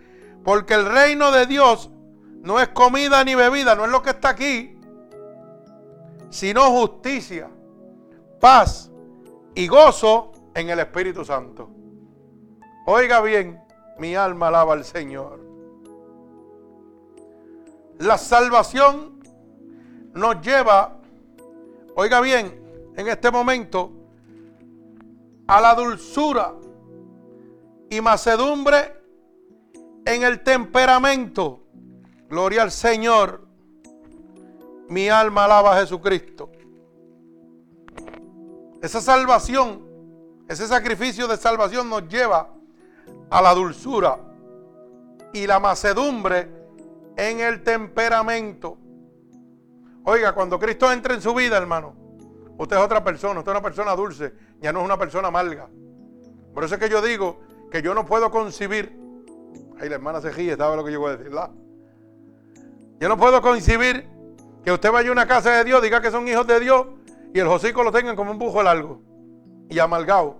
porque el reino de Dios no es comida ni bebida, no es lo que está aquí, sino justicia, paz y gozo en el Espíritu Santo. Oiga bien, mi alma alaba al Señor. La salvación nos lleva, oiga bien, en este momento, a la dulzura y macedumbre en el temperamento. Gloria al Señor. Mi alma alaba a Jesucristo. Esa salvación, ese sacrificio de salvación nos lleva a la dulzura y la macedumbre en el temperamento. Oiga, cuando Cristo entra en su vida, hermano, usted es otra persona, usted es una persona dulce, ya no es una persona amarga. Por eso es que yo digo que yo no puedo concebir. Ay, la hermana se ríe, ¿sabe lo que yo voy a decir? Yo no puedo concebir que usted vaya a una casa de Dios, diga que son hijos de Dios y el hocico lo tengan como un bujo largo y amargado.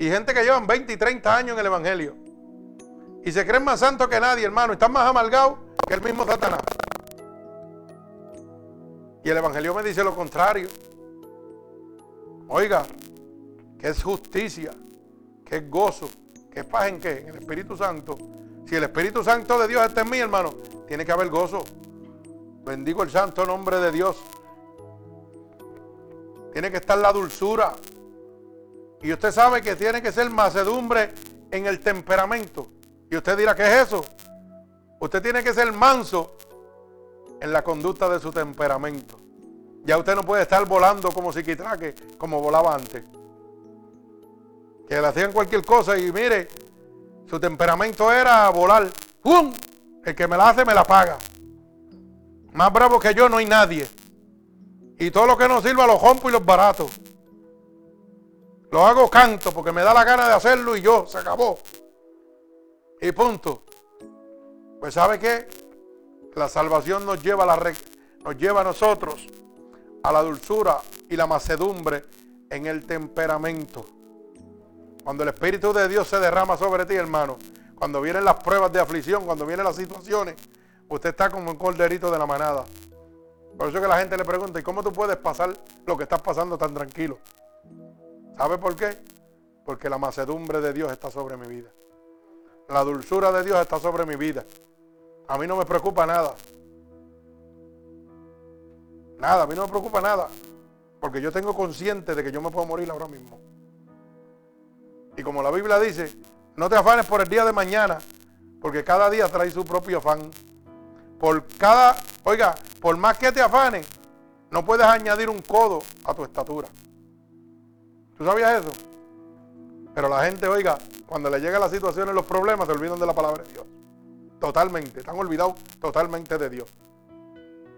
Y gente que llevan 20 y 30 años en el Evangelio. Y se creen más santos que nadie, hermano. Están más amargados que el mismo Satanás. Y el Evangelio me dice lo contrario. Oiga, que es justicia, que es gozo, que es paz en qué? En el Espíritu Santo. Si el Espíritu Santo de Dios está en mí, hermano, tiene que haber gozo. Bendigo el santo nombre de Dios. Tiene que estar la dulzura. Y usted sabe que tiene que ser macedumbre en el temperamento. Y usted dirá, ¿qué es eso? Usted tiene que ser manso en la conducta de su temperamento. Ya usted no puede estar volando como psiquitraque, como volaba antes. Que le hacían cualquier cosa y mire, su temperamento era volar. ¡Pum! El que me la hace me la paga. Más bravo que yo no hay nadie. Y todo lo que no sirva los rompo y los baratos. Lo hago canto porque me da la gana de hacerlo y yo, se acabó. Y punto. Pues ¿sabe qué? La salvación nos lleva a, la, nos lleva a nosotros a la dulzura y la macedumbre en el temperamento. Cuando el Espíritu de Dios se derrama sobre ti, hermano, cuando vienen las pruebas de aflicción, cuando vienen las situaciones, usted está como un corderito de la manada. Por eso que la gente le pregunta, ¿y cómo tú puedes pasar lo que estás pasando tan tranquilo? ¿Sabe por qué? Porque la macedumbre de Dios está sobre mi vida. La dulzura de Dios está sobre mi vida. A mí no me preocupa nada. Nada, a mí no me preocupa nada. Porque yo tengo consciente de que yo me puedo morir ahora mismo. Y como la Biblia dice, no te afanes por el día de mañana, porque cada día trae su propio afán. Por cada, oiga, por más que te afanes, no puedes añadir un codo a tu estatura. ¿Tú sabías eso? Pero la gente, oiga, cuando le llegan las situaciones, los problemas, se olvidan de la palabra de Dios. Totalmente, están olvidados totalmente de Dios.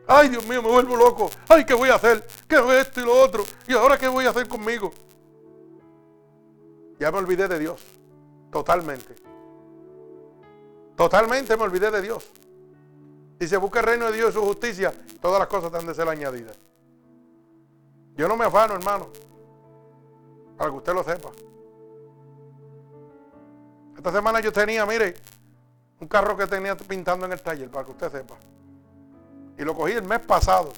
Ay, Dios mío, me vuelvo loco. Ay, ¿qué voy a hacer? ¿Qué es esto y lo otro? ¿Y ahora qué voy a hacer conmigo? Ya me olvidé de Dios. Totalmente. Totalmente me olvidé de Dios. Si se busca el reino de Dios y su justicia, todas las cosas han de ser añadidas. Yo no me afano, hermano. Para que usted lo sepa. Esta semana yo tenía, mire, un carro que tenía pintando en el taller, para que usted sepa. Y lo cogí el mes pasado.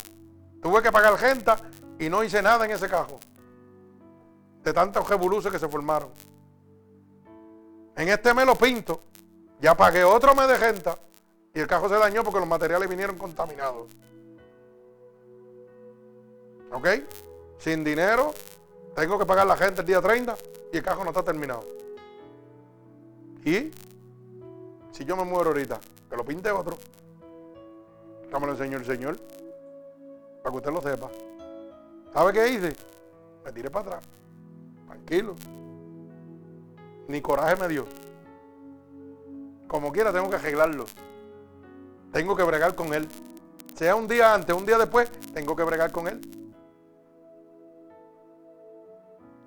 Tuve que pagar gente y no hice nada en ese carro. De tantos revoluciones que se formaron. En este mes lo pinto. Ya pagué otro mes de gente. Y el carro se dañó porque los materiales vinieron contaminados. ¿Ok? Sin dinero. Tengo que pagar la gente el día 30 y el carro no está terminado. Y si yo me muero ahorita, que lo pinte otro. Ya me lo enseñó el Señor. Para que usted lo sepa. ¿Sabe qué hice? Me tiré para atrás. Tranquilo. Ni coraje me dio. Como quiera tengo que arreglarlo. Tengo que bregar con él. Sea un día antes, un día después, tengo que bregar con él.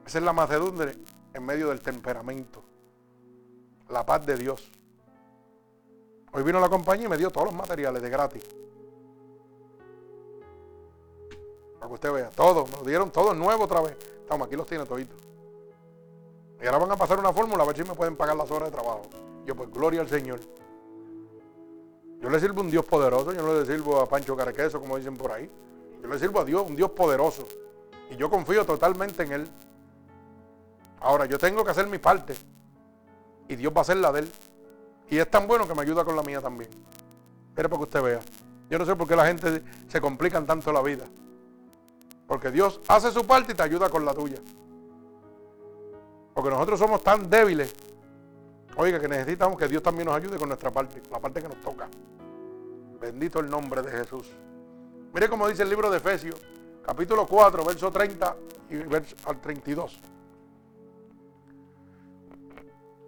Esa es la macedumbre en medio del temperamento. La paz de Dios. Hoy vino la compañía y me dio todos los materiales de gratis. Para que usted vea, todo, me dieron todo nuevo otra vez. Estamos, aquí los tiene toditos. Y ahora van a pasar una fórmula a ver si me pueden pagar las horas de trabajo. Yo, pues, gloria al Señor. Yo le sirvo a un Dios poderoso, yo no le sirvo a Pancho Carqueso, como dicen por ahí. Yo le sirvo a Dios, un Dios poderoso. Y yo confío totalmente en Él. Ahora, yo tengo que hacer mi parte. Y Dios va a hacer la de Él. Y es tan bueno que me ayuda con la mía también. Pero para que usted vea. Yo no sé por qué la gente se complica tanto la vida. Porque Dios hace su parte y te ayuda con la tuya. Porque nosotros somos tan débiles. Oiga, que necesitamos que Dios también nos ayude con nuestra parte, la parte que nos toca. Bendito el nombre de Jesús. Mire cómo dice el libro de Efesios, capítulo 4, verso 30 y verso al 32.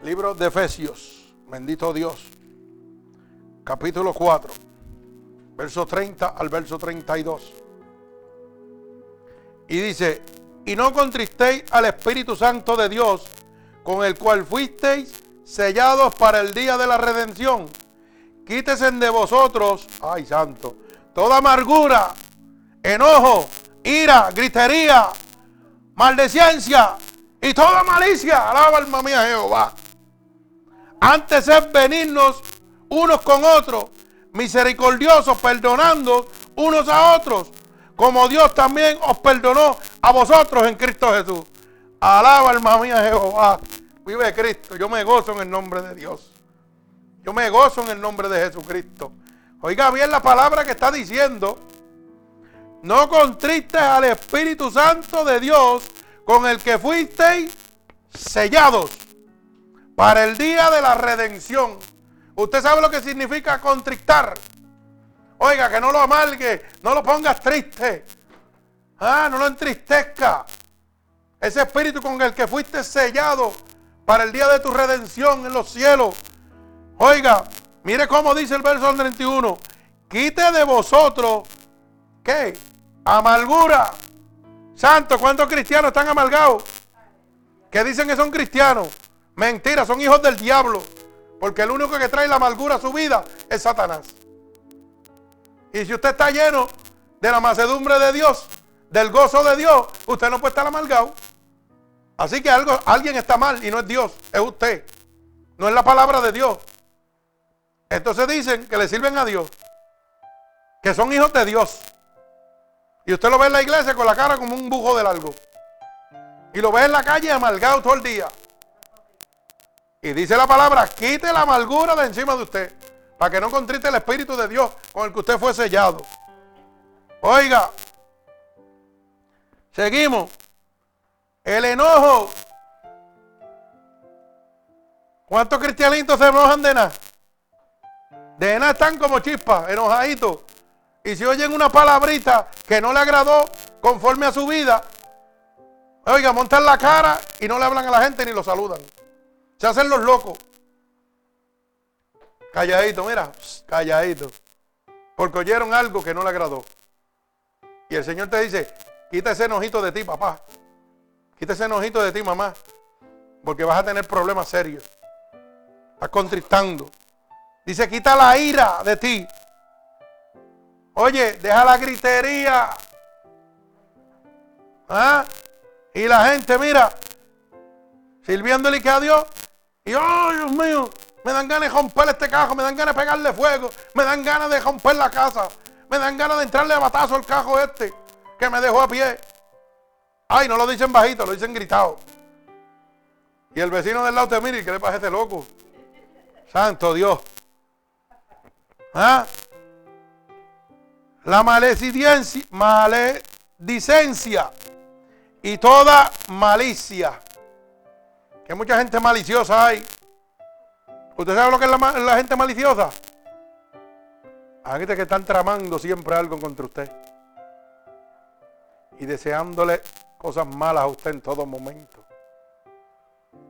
Libro de Efesios, bendito Dios, capítulo 4, verso 30 al verso 32. Y dice, y no contristéis al Espíritu Santo de Dios, con el cual fuisteis sellados para el día de la redención. Quítese de vosotros, ay santo, toda amargura, enojo, ira, gritería, maldecencia, y toda malicia. Alaba alma mía Jehová. Antes es venirnos unos con otros, misericordiosos, perdonando unos a otros, como Dios también os perdonó a vosotros en Cristo Jesús. Alaba alma mía Jehová. Vive Cristo. Yo me gozo en el nombre de Dios. Yo me gozo en el nombre de Jesucristo. Oiga bien la palabra que está diciendo. No contristes al Espíritu Santo de Dios con el que fuisteis sellados para el día de la redención. Usted sabe lo que significa contristar. Oiga, que no lo amargue, no lo pongas triste. Ah, no lo entristezca. Ese espíritu con el que fuiste sellado para el día de tu redención en los cielos. Oiga, mire cómo dice el verso 31. Quite de vosotros, ¿qué? Amargura. Santo, ¿cuántos cristianos están amargados? Que dicen que son cristianos. Mentira, son hijos del diablo. Porque el único que trae la amargura a su vida es Satanás. Y si usted está lleno de la macedumbre de Dios, del gozo de Dios, usted no puede estar amargado. Así que algo, alguien está mal y no es Dios, es usted. No es la palabra de Dios. Entonces dicen que le sirven a Dios, que son hijos de Dios. Y usted lo ve en la iglesia con la cara como un bujo de largo. Y lo ve en la calle amargado todo el día. Y dice la palabra, quite la amargura de encima de usted, para que no contrite el Espíritu de Dios con el que usted fue sellado. Oiga, seguimos. El enojo. ¿Cuántos cristianitos se enojan de nada? De nada están como chispas, enojaditos. Y si oyen una palabrita que no le agradó conforme a su vida, oiga, montan la cara y no le hablan a la gente ni lo saludan. Se hacen los locos. Calladito, mira, calladito. Porque oyeron algo que no le agradó. Y el Señor te dice, quita ese enojito de ti, papá. Quita ese enojito de ti, mamá. Porque vas a tener problemas serios. Estás contristando. Dice, quita la ira de ti. Oye, deja la gritería. ¿Ah? Y la gente, mira, sirviéndole que a Dios. Y, oh, Dios mío, me dan ganas de romper este cajo, me dan ganas de pegarle fuego, me dan ganas de romper la casa, me dan ganas de entrarle a batazo al cajo este que me dejó a pie. Ay, no lo dicen bajito, lo dicen gritado. Y el vecino del lado te mira y que le pasa este loco. Santo Dios. ¿Ah? La maledicencia y toda malicia. Que mucha gente maliciosa hay. ¿Usted sabe lo que es la, la gente maliciosa? Hay gente que están tramando siempre algo contra usted. Y deseándole cosas malas a usted en todo momento.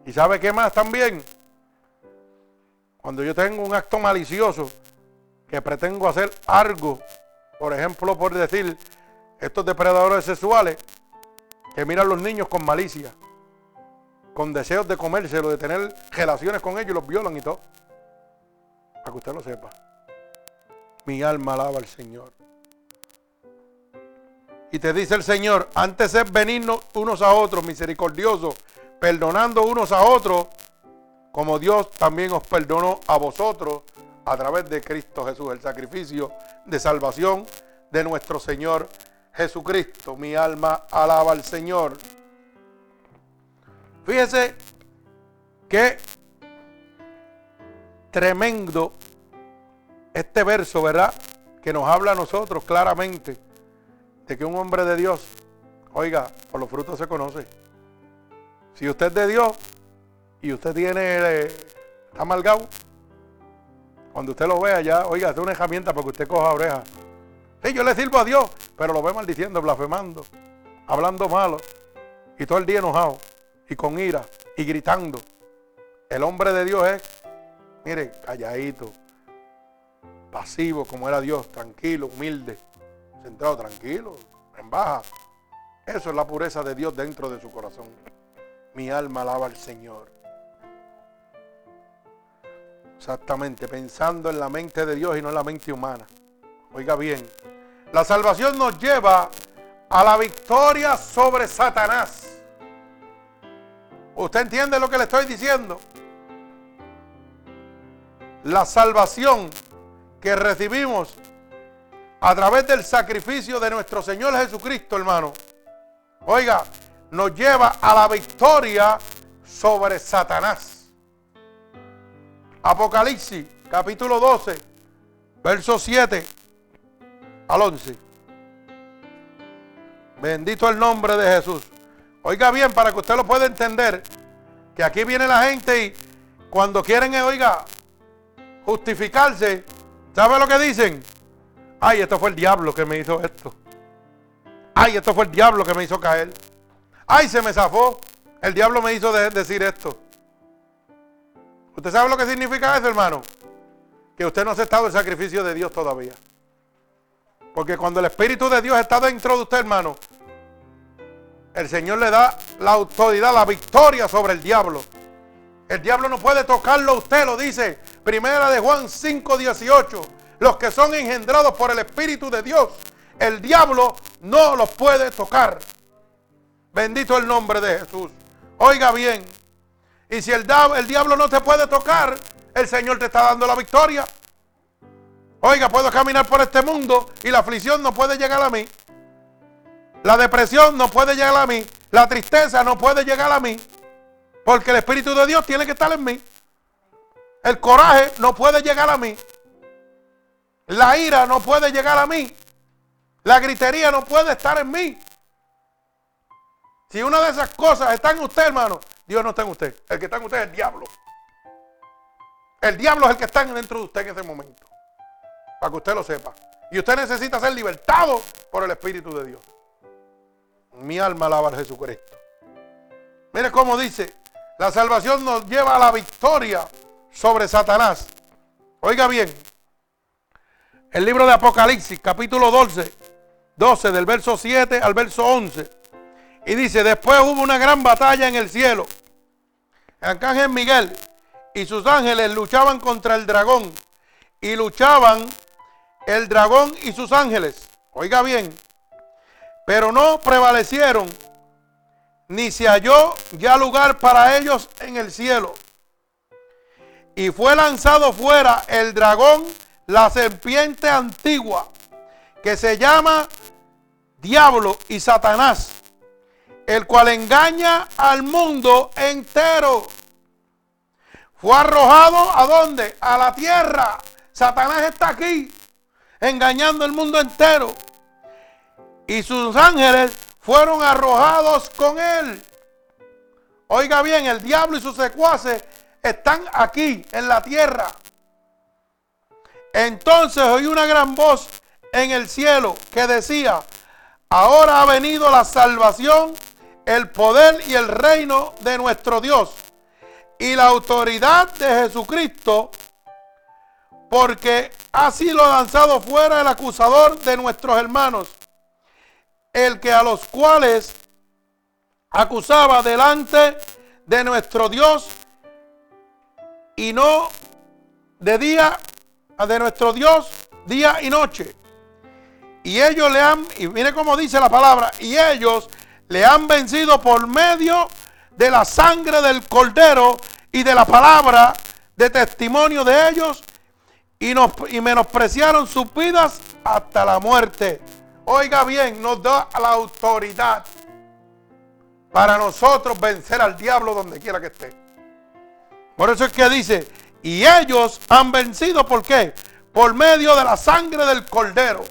¿Y sabe qué más también? Cuando yo tengo un acto malicioso que pretendo hacer algo, por ejemplo, por decir, estos depredadores sexuales que miran a los niños con malicia, con deseos de comérselo, de tener relaciones con ellos, los violan y todo. Para que usted lo sepa. Mi alma alaba al Señor. Y te dice el Señor, antes es venirnos unos a otros, misericordiosos, perdonando unos a otros, como Dios también os perdonó a vosotros a través de Cristo Jesús, el sacrificio de salvación de nuestro Señor Jesucristo. Mi alma alaba al Señor. Fíjese qué tremendo este verso, ¿verdad? Que nos habla a nosotros claramente de que un hombre de Dios, oiga, por los frutos se conoce. Si usted es de Dios y usted tiene, eh, está amargado, cuando usted lo vea ya, oiga, es una herramienta para que usted coja oreja. Sí, yo le sirvo a Dios, pero lo ve maldiciendo, blasfemando, hablando malo y todo el día enojado y con ira y gritando. El hombre de Dios es, mire, calladito, pasivo como era Dios, tranquilo, humilde sentado tranquilo, en baja. Eso es la pureza de Dios dentro de su corazón. Mi alma alaba al Señor. Exactamente, pensando en la mente de Dios y no en la mente humana. Oiga bien, la salvación nos lleva a la victoria sobre Satanás. ¿Usted entiende lo que le estoy diciendo? La salvación que recibimos a través del sacrificio de nuestro Señor Jesucristo, hermano. Oiga, nos lleva a la victoria sobre Satanás. Apocalipsis, capítulo 12, verso 7 al 11. Bendito el nombre de Jesús. Oiga bien, para que usted lo pueda entender, que aquí viene la gente y cuando quieren, oiga, justificarse, ¿sabe lo que dicen? Ay, esto fue el diablo que me hizo esto. Ay, esto fue el diablo que me hizo caer. Ay, se me zafó. El diablo me hizo decir esto. ¿Usted sabe lo que significa eso, hermano? Que usted no ha aceptado el sacrificio de Dios todavía. Porque cuando el Espíritu de Dios está dentro de usted, hermano, el Señor le da la autoridad, la victoria sobre el diablo. El diablo no puede tocarlo usted, lo dice Primera de Juan 5:18. Los que son engendrados por el Espíritu de Dios, el diablo no los puede tocar. Bendito el nombre de Jesús. Oiga bien, y si el, el diablo no te puede tocar, el Señor te está dando la victoria. Oiga, puedo caminar por este mundo y la aflicción no puede llegar a mí. La depresión no puede llegar a mí. La tristeza no puede llegar a mí. Porque el Espíritu de Dios tiene que estar en mí. El coraje no puede llegar a mí. La ira no puede llegar a mí. La gritería no puede estar en mí. Si una de esas cosas está en usted, hermano, Dios no está en usted. El que está en usted es el diablo. El diablo es el que está dentro de usted en ese momento. Para que usted lo sepa. Y usted necesita ser libertado por el Espíritu de Dios. Mi alma alaba a Jesucristo. Mire cómo dice, la salvación nos lleva a la victoria sobre Satanás. Oiga bien, el libro de Apocalipsis, capítulo 12, 12, del verso 7 al verso 11. Y dice, después hubo una gran batalla en el cielo. Arcángel Miguel y sus ángeles luchaban contra el dragón. Y luchaban el dragón y sus ángeles. Oiga bien, pero no prevalecieron, ni se halló ya lugar para ellos en el cielo. Y fue lanzado fuera el dragón, la serpiente antigua, que se llama Diablo y Satanás, el cual engaña al mundo entero. Fue arrojado a dónde? A la tierra. Satanás está aquí, engañando el mundo entero y sus ángeles fueron arrojados con él. Oiga bien, el diablo y sus secuaces están aquí en la tierra. Entonces oí una gran voz en el cielo que decía, ahora ha venido la salvación, el poder y el reino de nuestro Dios y la autoridad de Jesucristo, porque ha sido lanzado fuera el acusador de nuestros hermanos el que a los cuales acusaba delante de nuestro Dios y no de día de nuestro Dios día y noche. Y ellos le han, y mire cómo dice la palabra, y ellos le han vencido por medio de la sangre del cordero y de la palabra de testimonio de ellos y, nos, y menospreciaron sus vidas hasta la muerte. Oiga bien, nos da la autoridad para nosotros vencer al diablo donde quiera que esté. Por eso es que dice, y ellos han vencido, ¿por qué? Por medio de la sangre del cordero.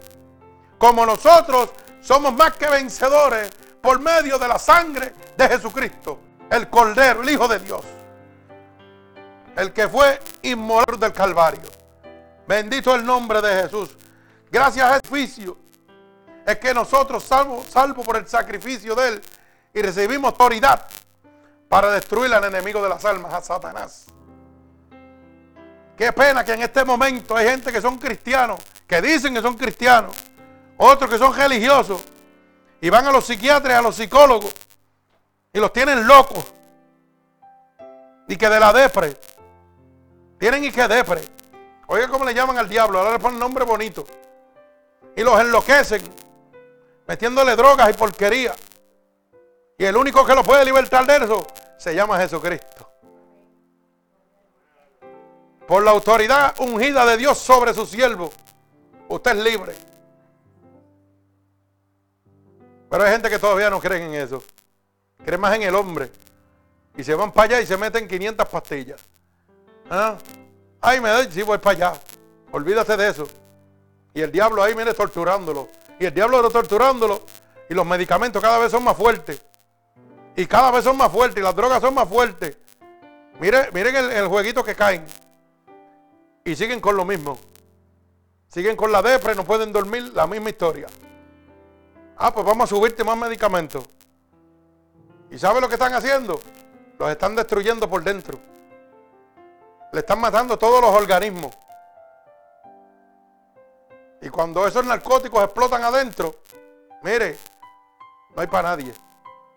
Como nosotros somos más que vencedores por medio de la sangre de Jesucristo, el cordero, el Hijo de Dios. El que fue inmolador del Calvario. Bendito el nombre de Jesús. Gracias a es que nosotros, salvo, salvo por el sacrificio de Él, y recibimos autoridad para destruir al enemigo de las almas, a Satanás. Qué pena que en este momento hay gente que son cristianos, que dicen que son cristianos, otros que son religiosos, y van a los psiquiatras, a los psicólogos, y los tienen locos. Y que de la depre, tienen y que depre. Oiga cómo le llaman al diablo, ahora le ponen nombre bonito. Y los enloquecen metiéndole drogas y porquería. Y el único que lo puede libertar de eso se llama Jesucristo. Por la autoridad ungida de Dios sobre su siervo, usted es libre. Pero hay gente que todavía no cree en eso. Cree más en el hombre. Y se van para allá y se meten 500 pastillas. ¿Ah? Ay, me doy, sí, voy para allá. Olvídate de eso. Y el diablo ahí viene torturándolo. Y el diablo lo torturándolo. Y los medicamentos cada vez son más fuertes. Y cada vez son más fuertes. Y las drogas son más fuertes. Miren, miren el, el jueguito que caen. Y siguen con lo mismo. Siguen con la depre, no pueden dormir, la misma historia. Ah, pues vamos a subirte más medicamentos. ¿Y sabe lo que están haciendo? Los están destruyendo por dentro. Le están matando todos los organismos. Y cuando esos narcóticos explotan adentro, mire, no hay para nadie.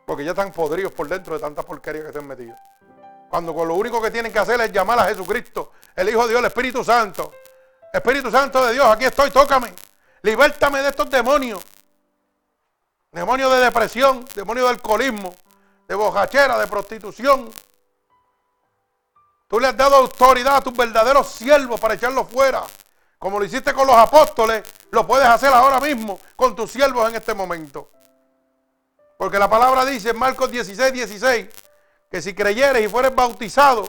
Porque ya están podridos por dentro de tanta porquería que se han metido. Cuando con lo único que tienen que hacer es llamar a Jesucristo, el Hijo de Dios, el Espíritu Santo. Espíritu Santo de Dios, aquí estoy, tócame. Libértame de estos demonios. Demonios de depresión, demonios de alcoholismo, de bojachera, de prostitución. Tú le has dado autoridad a tus verdaderos siervos para echarlos fuera. Como lo hiciste con los apóstoles, lo puedes hacer ahora mismo con tus siervos en este momento. Porque la palabra dice en Marcos 16, 16, que si creyeres y fueres bautizado,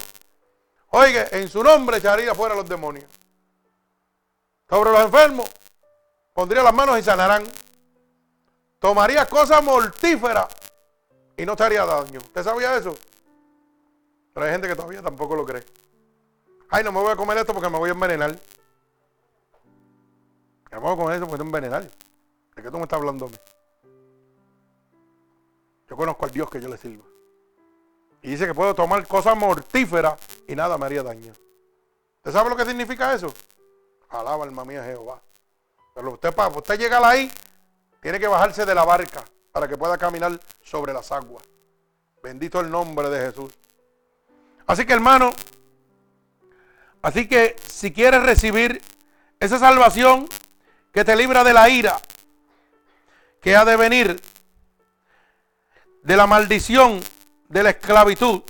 oiga, en su nombre echaría fuera los demonios. Sobre los enfermos, pondría las manos y sanarán. Tomaría cosas mortíferas y no te haría daño. ¿Usted sabía eso? Pero hay gente que todavía tampoco lo cree. Ay, no me voy a comer esto porque me voy a envenenar. Me voy a comer esto porque voy a envenenar. ¿De qué tú me estás hablando a mí? Yo conozco al Dios que yo le sirvo. Y dice que puedo tomar cosas mortíferas y nada me haría daño. ¿Usted sabe lo que significa eso? Alaba alma mía Jehová. Pero usted para usted llegar ahí, tiene que bajarse de la barca para que pueda caminar sobre las aguas. Bendito el nombre de Jesús. Así que hermano, así que si quieres recibir esa salvación que te libra de la ira, que ha de venir, de la maldición, de la esclavitud,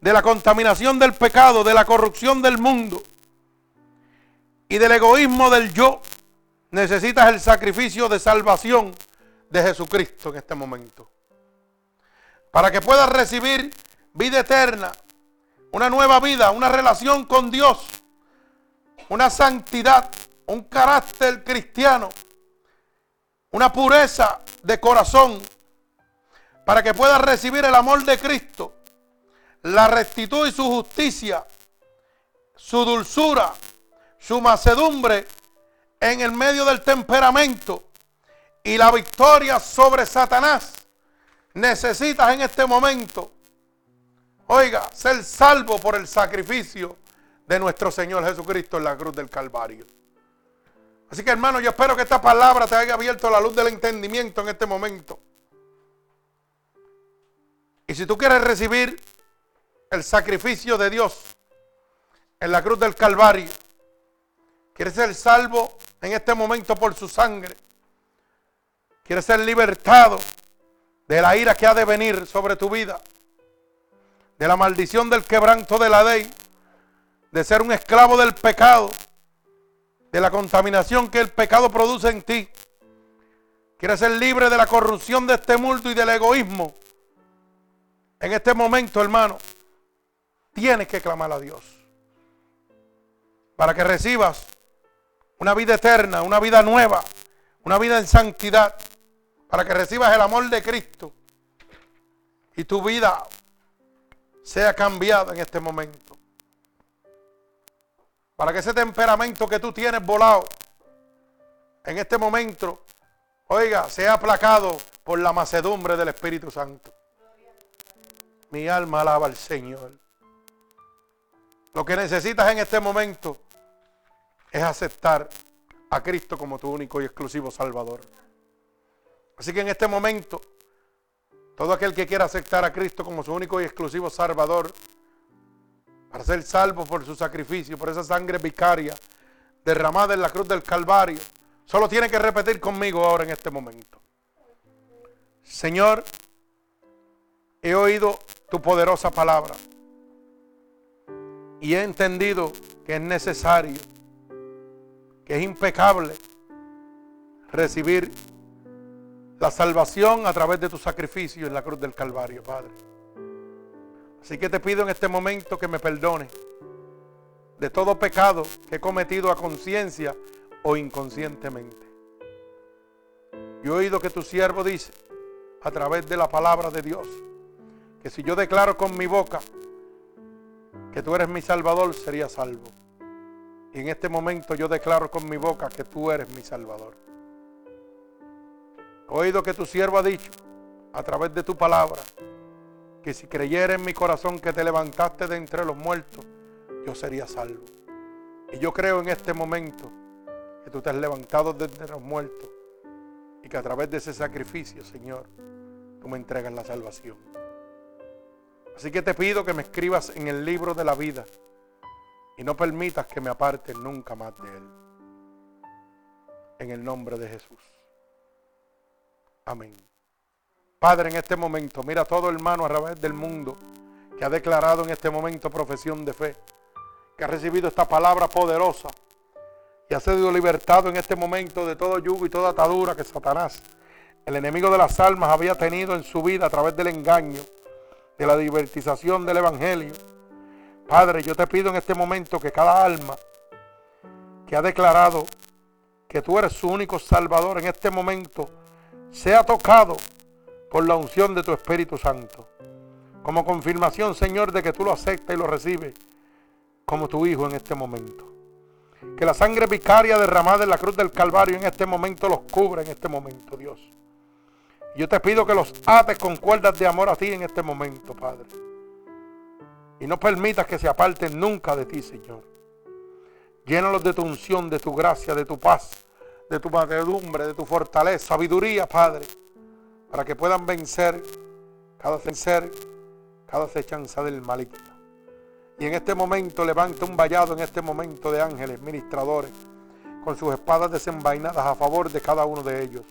de la contaminación del pecado, de la corrupción del mundo y del egoísmo del yo, necesitas el sacrificio de salvación de Jesucristo en este momento. Para que puedas recibir vida eterna, una nueva vida, una relación con Dios, una santidad, un carácter cristiano, una pureza de corazón, para que puedas recibir el amor de Cristo, la rectitud y su justicia, su dulzura, su macedumbre en el medio del temperamento y la victoria sobre Satanás, necesitas en este momento, oiga, ser salvo por el sacrificio de nuestro Señor Jesucristo en la cruz del Calvario. Así que hermano, yo espero que esta palabra te haya abierto la luz del entendimiento en este momento. Y si tú quieres recibir el sacrificio de Dios en la cruz del Calvario, quieres ser salvo en este momento por su sangre, quieres ser libertado de la ira que ha de venir sobre tu vida, de la maldición del quebranto de la ley, de ser un esclavo del pecado, de la contaminación que el pecado produce en ti. Quieres ser libre de la corrupción de este mundo y del egoísmo. En este momento, hermano, tienes que clamar a Dios. Para que recibas una vida eterna, una vida nueva, una vida en santidad para que recibas el amor de Cristo y tu vida sea cambiada en este momento. Para que ese temperamento que tú tienes volado en este momento, oiga, sea aplacado por la macedumbre del Espíritu Santo. Mi alma alaba al Señor. Lo que necesitas en este momento es aceptar a Cristo como tu único y exclusivo Salvador. Así que en este momento, todo aquel que quiera aceptar a Cristo como su único y exclusivo Salvador, para ser salvo por su sacrificio, por esa sangre vicaria derramada en la cruz del Calvario, solo tiene que repetir conmigo ahora en este momento. Señor, he oído tu poderosa palabra. Y he entendido que es necesario, que es impecable recibir la salvación a través de tu sacrificio en la cruz del Calvario, Padre. Así que te pido en este momento que me perdone de todo pecado que he cometido a conciencia o inconscientemente. Yo he oído que tu siervo dice, a través de la palabra de Dios, que si yo declaro con mi boca que tú eres mi Salvador, sería salvo. Y en este momento yo declaro con mi boca que tú eres mi Salvador. He oído que tu siervo ha dicho, a través de tu palabra, que si creyera en mi corazón que te levantaste de entre los muertos, yo sería salvo. Y yo creo en este momento que tú te has levantado de entre los muertos y que a través de ese sacrificio, Señor, tú me entregas la salvación. Así que te pido que me escribas en el libro de la vida y no permitas que me aparte nunca más de él. En el nombre de Jesús. Amén. Padre, en este momento, mira a todo hermano a través del mundo que ha declarado en este momento profesión de fe, que ha recibido esta palabra poderosa y ha sido libertado en este momento de todo yugo y toda atadura que Satanás, el enemigo de las almas, había tenido en su vida a través del engaño, de la divertización del Evangelio. Padre, yo te pido en este momento que cada alma que ha declarado que tú eres su único Salvador en este momento sea tocado por la unción de tu Espíritu Santo. Como confirmación, Señor, de que tú lo aceptas y lo recibes como tu Hijo en este momento. Que la sangre vicaria derramada en la cruz del Calvario en este momento los cubra en este momento, Dios. Yo te pido que los ates con cuerdas de amor a ti en este momento, Padre. Y no permitas que se aparten nunca de ti, Señor. Llénalos de tu unción, de tu gracia, de tu paz, de tu mansedumbre, de tu fortaleza, sabiduría, Padre para que puedan vencer cada vencer, cada acechanza del maligno. Y en este momento levanta un vallado en este momento de ángeles, ministradores, con sus espadas desenvainadas a favor de cada uno de ellos,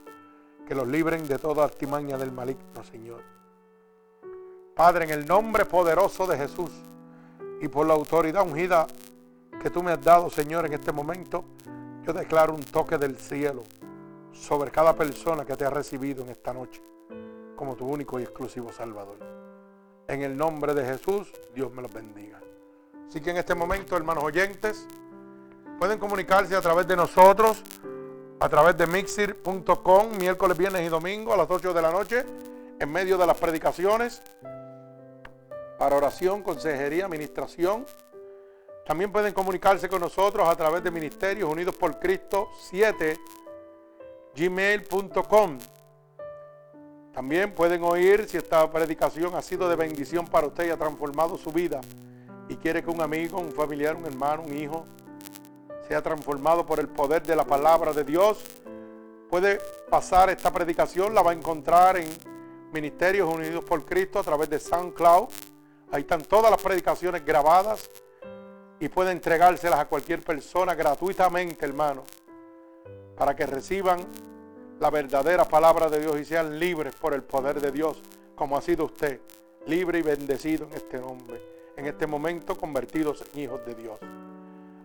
que los libren de toda artimaña del maligno, Señor. Padre, en el nombre poderoso de Jesús y por la autoridad ungida que tú me has dado, Señor, en este momento, yo declaro un toque del cielo sobre cada persona que te ha recibido en esta noche como tu único y exclusivo Salvador. En el nombre de Jesús, Dios me los bendiga. Así que en este momento, hermanos oyentes, pueden comunicarse a través de nosotros, a través de mixir.com, miércoles, viernes y domingo a las 8 de la noche, en medio de las predicaciones, para oración, consejería, administración. También pueden comunicarse con nosotros a través de Ministerios Unidos por Cristo 7 gmail.com. También pueden oír si esta predicación ha sido de bendición para usted y ha transformado su vida y quiere que un amigo, un familiar, un hermano, un hijo sea transformado por el poder de la palabra de Dios. Puede pasar esta predicación, la va a encontrar en Ministerios Unidos por Cristo a través de SoundCloud. Ahí están todas las predicaciones grabadas y puede entregárselas a cualquier persona gratuitamente, hermano, para que reciban la verdadera palabra de Dios y sean libres por el poder de Dios, como ha sido usted, libre y bendecido en este nombre, en este momento convertidos en hijos de Dios.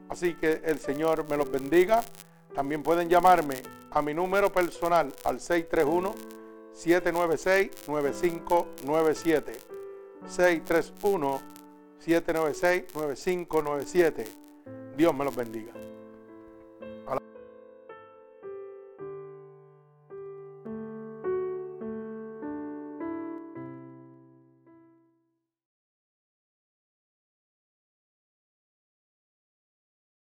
Así que el Señor me los bendiga. También pueden llamarme a mi número personal al 631-796-9597. 631-796-9597. Dios me los bendiga.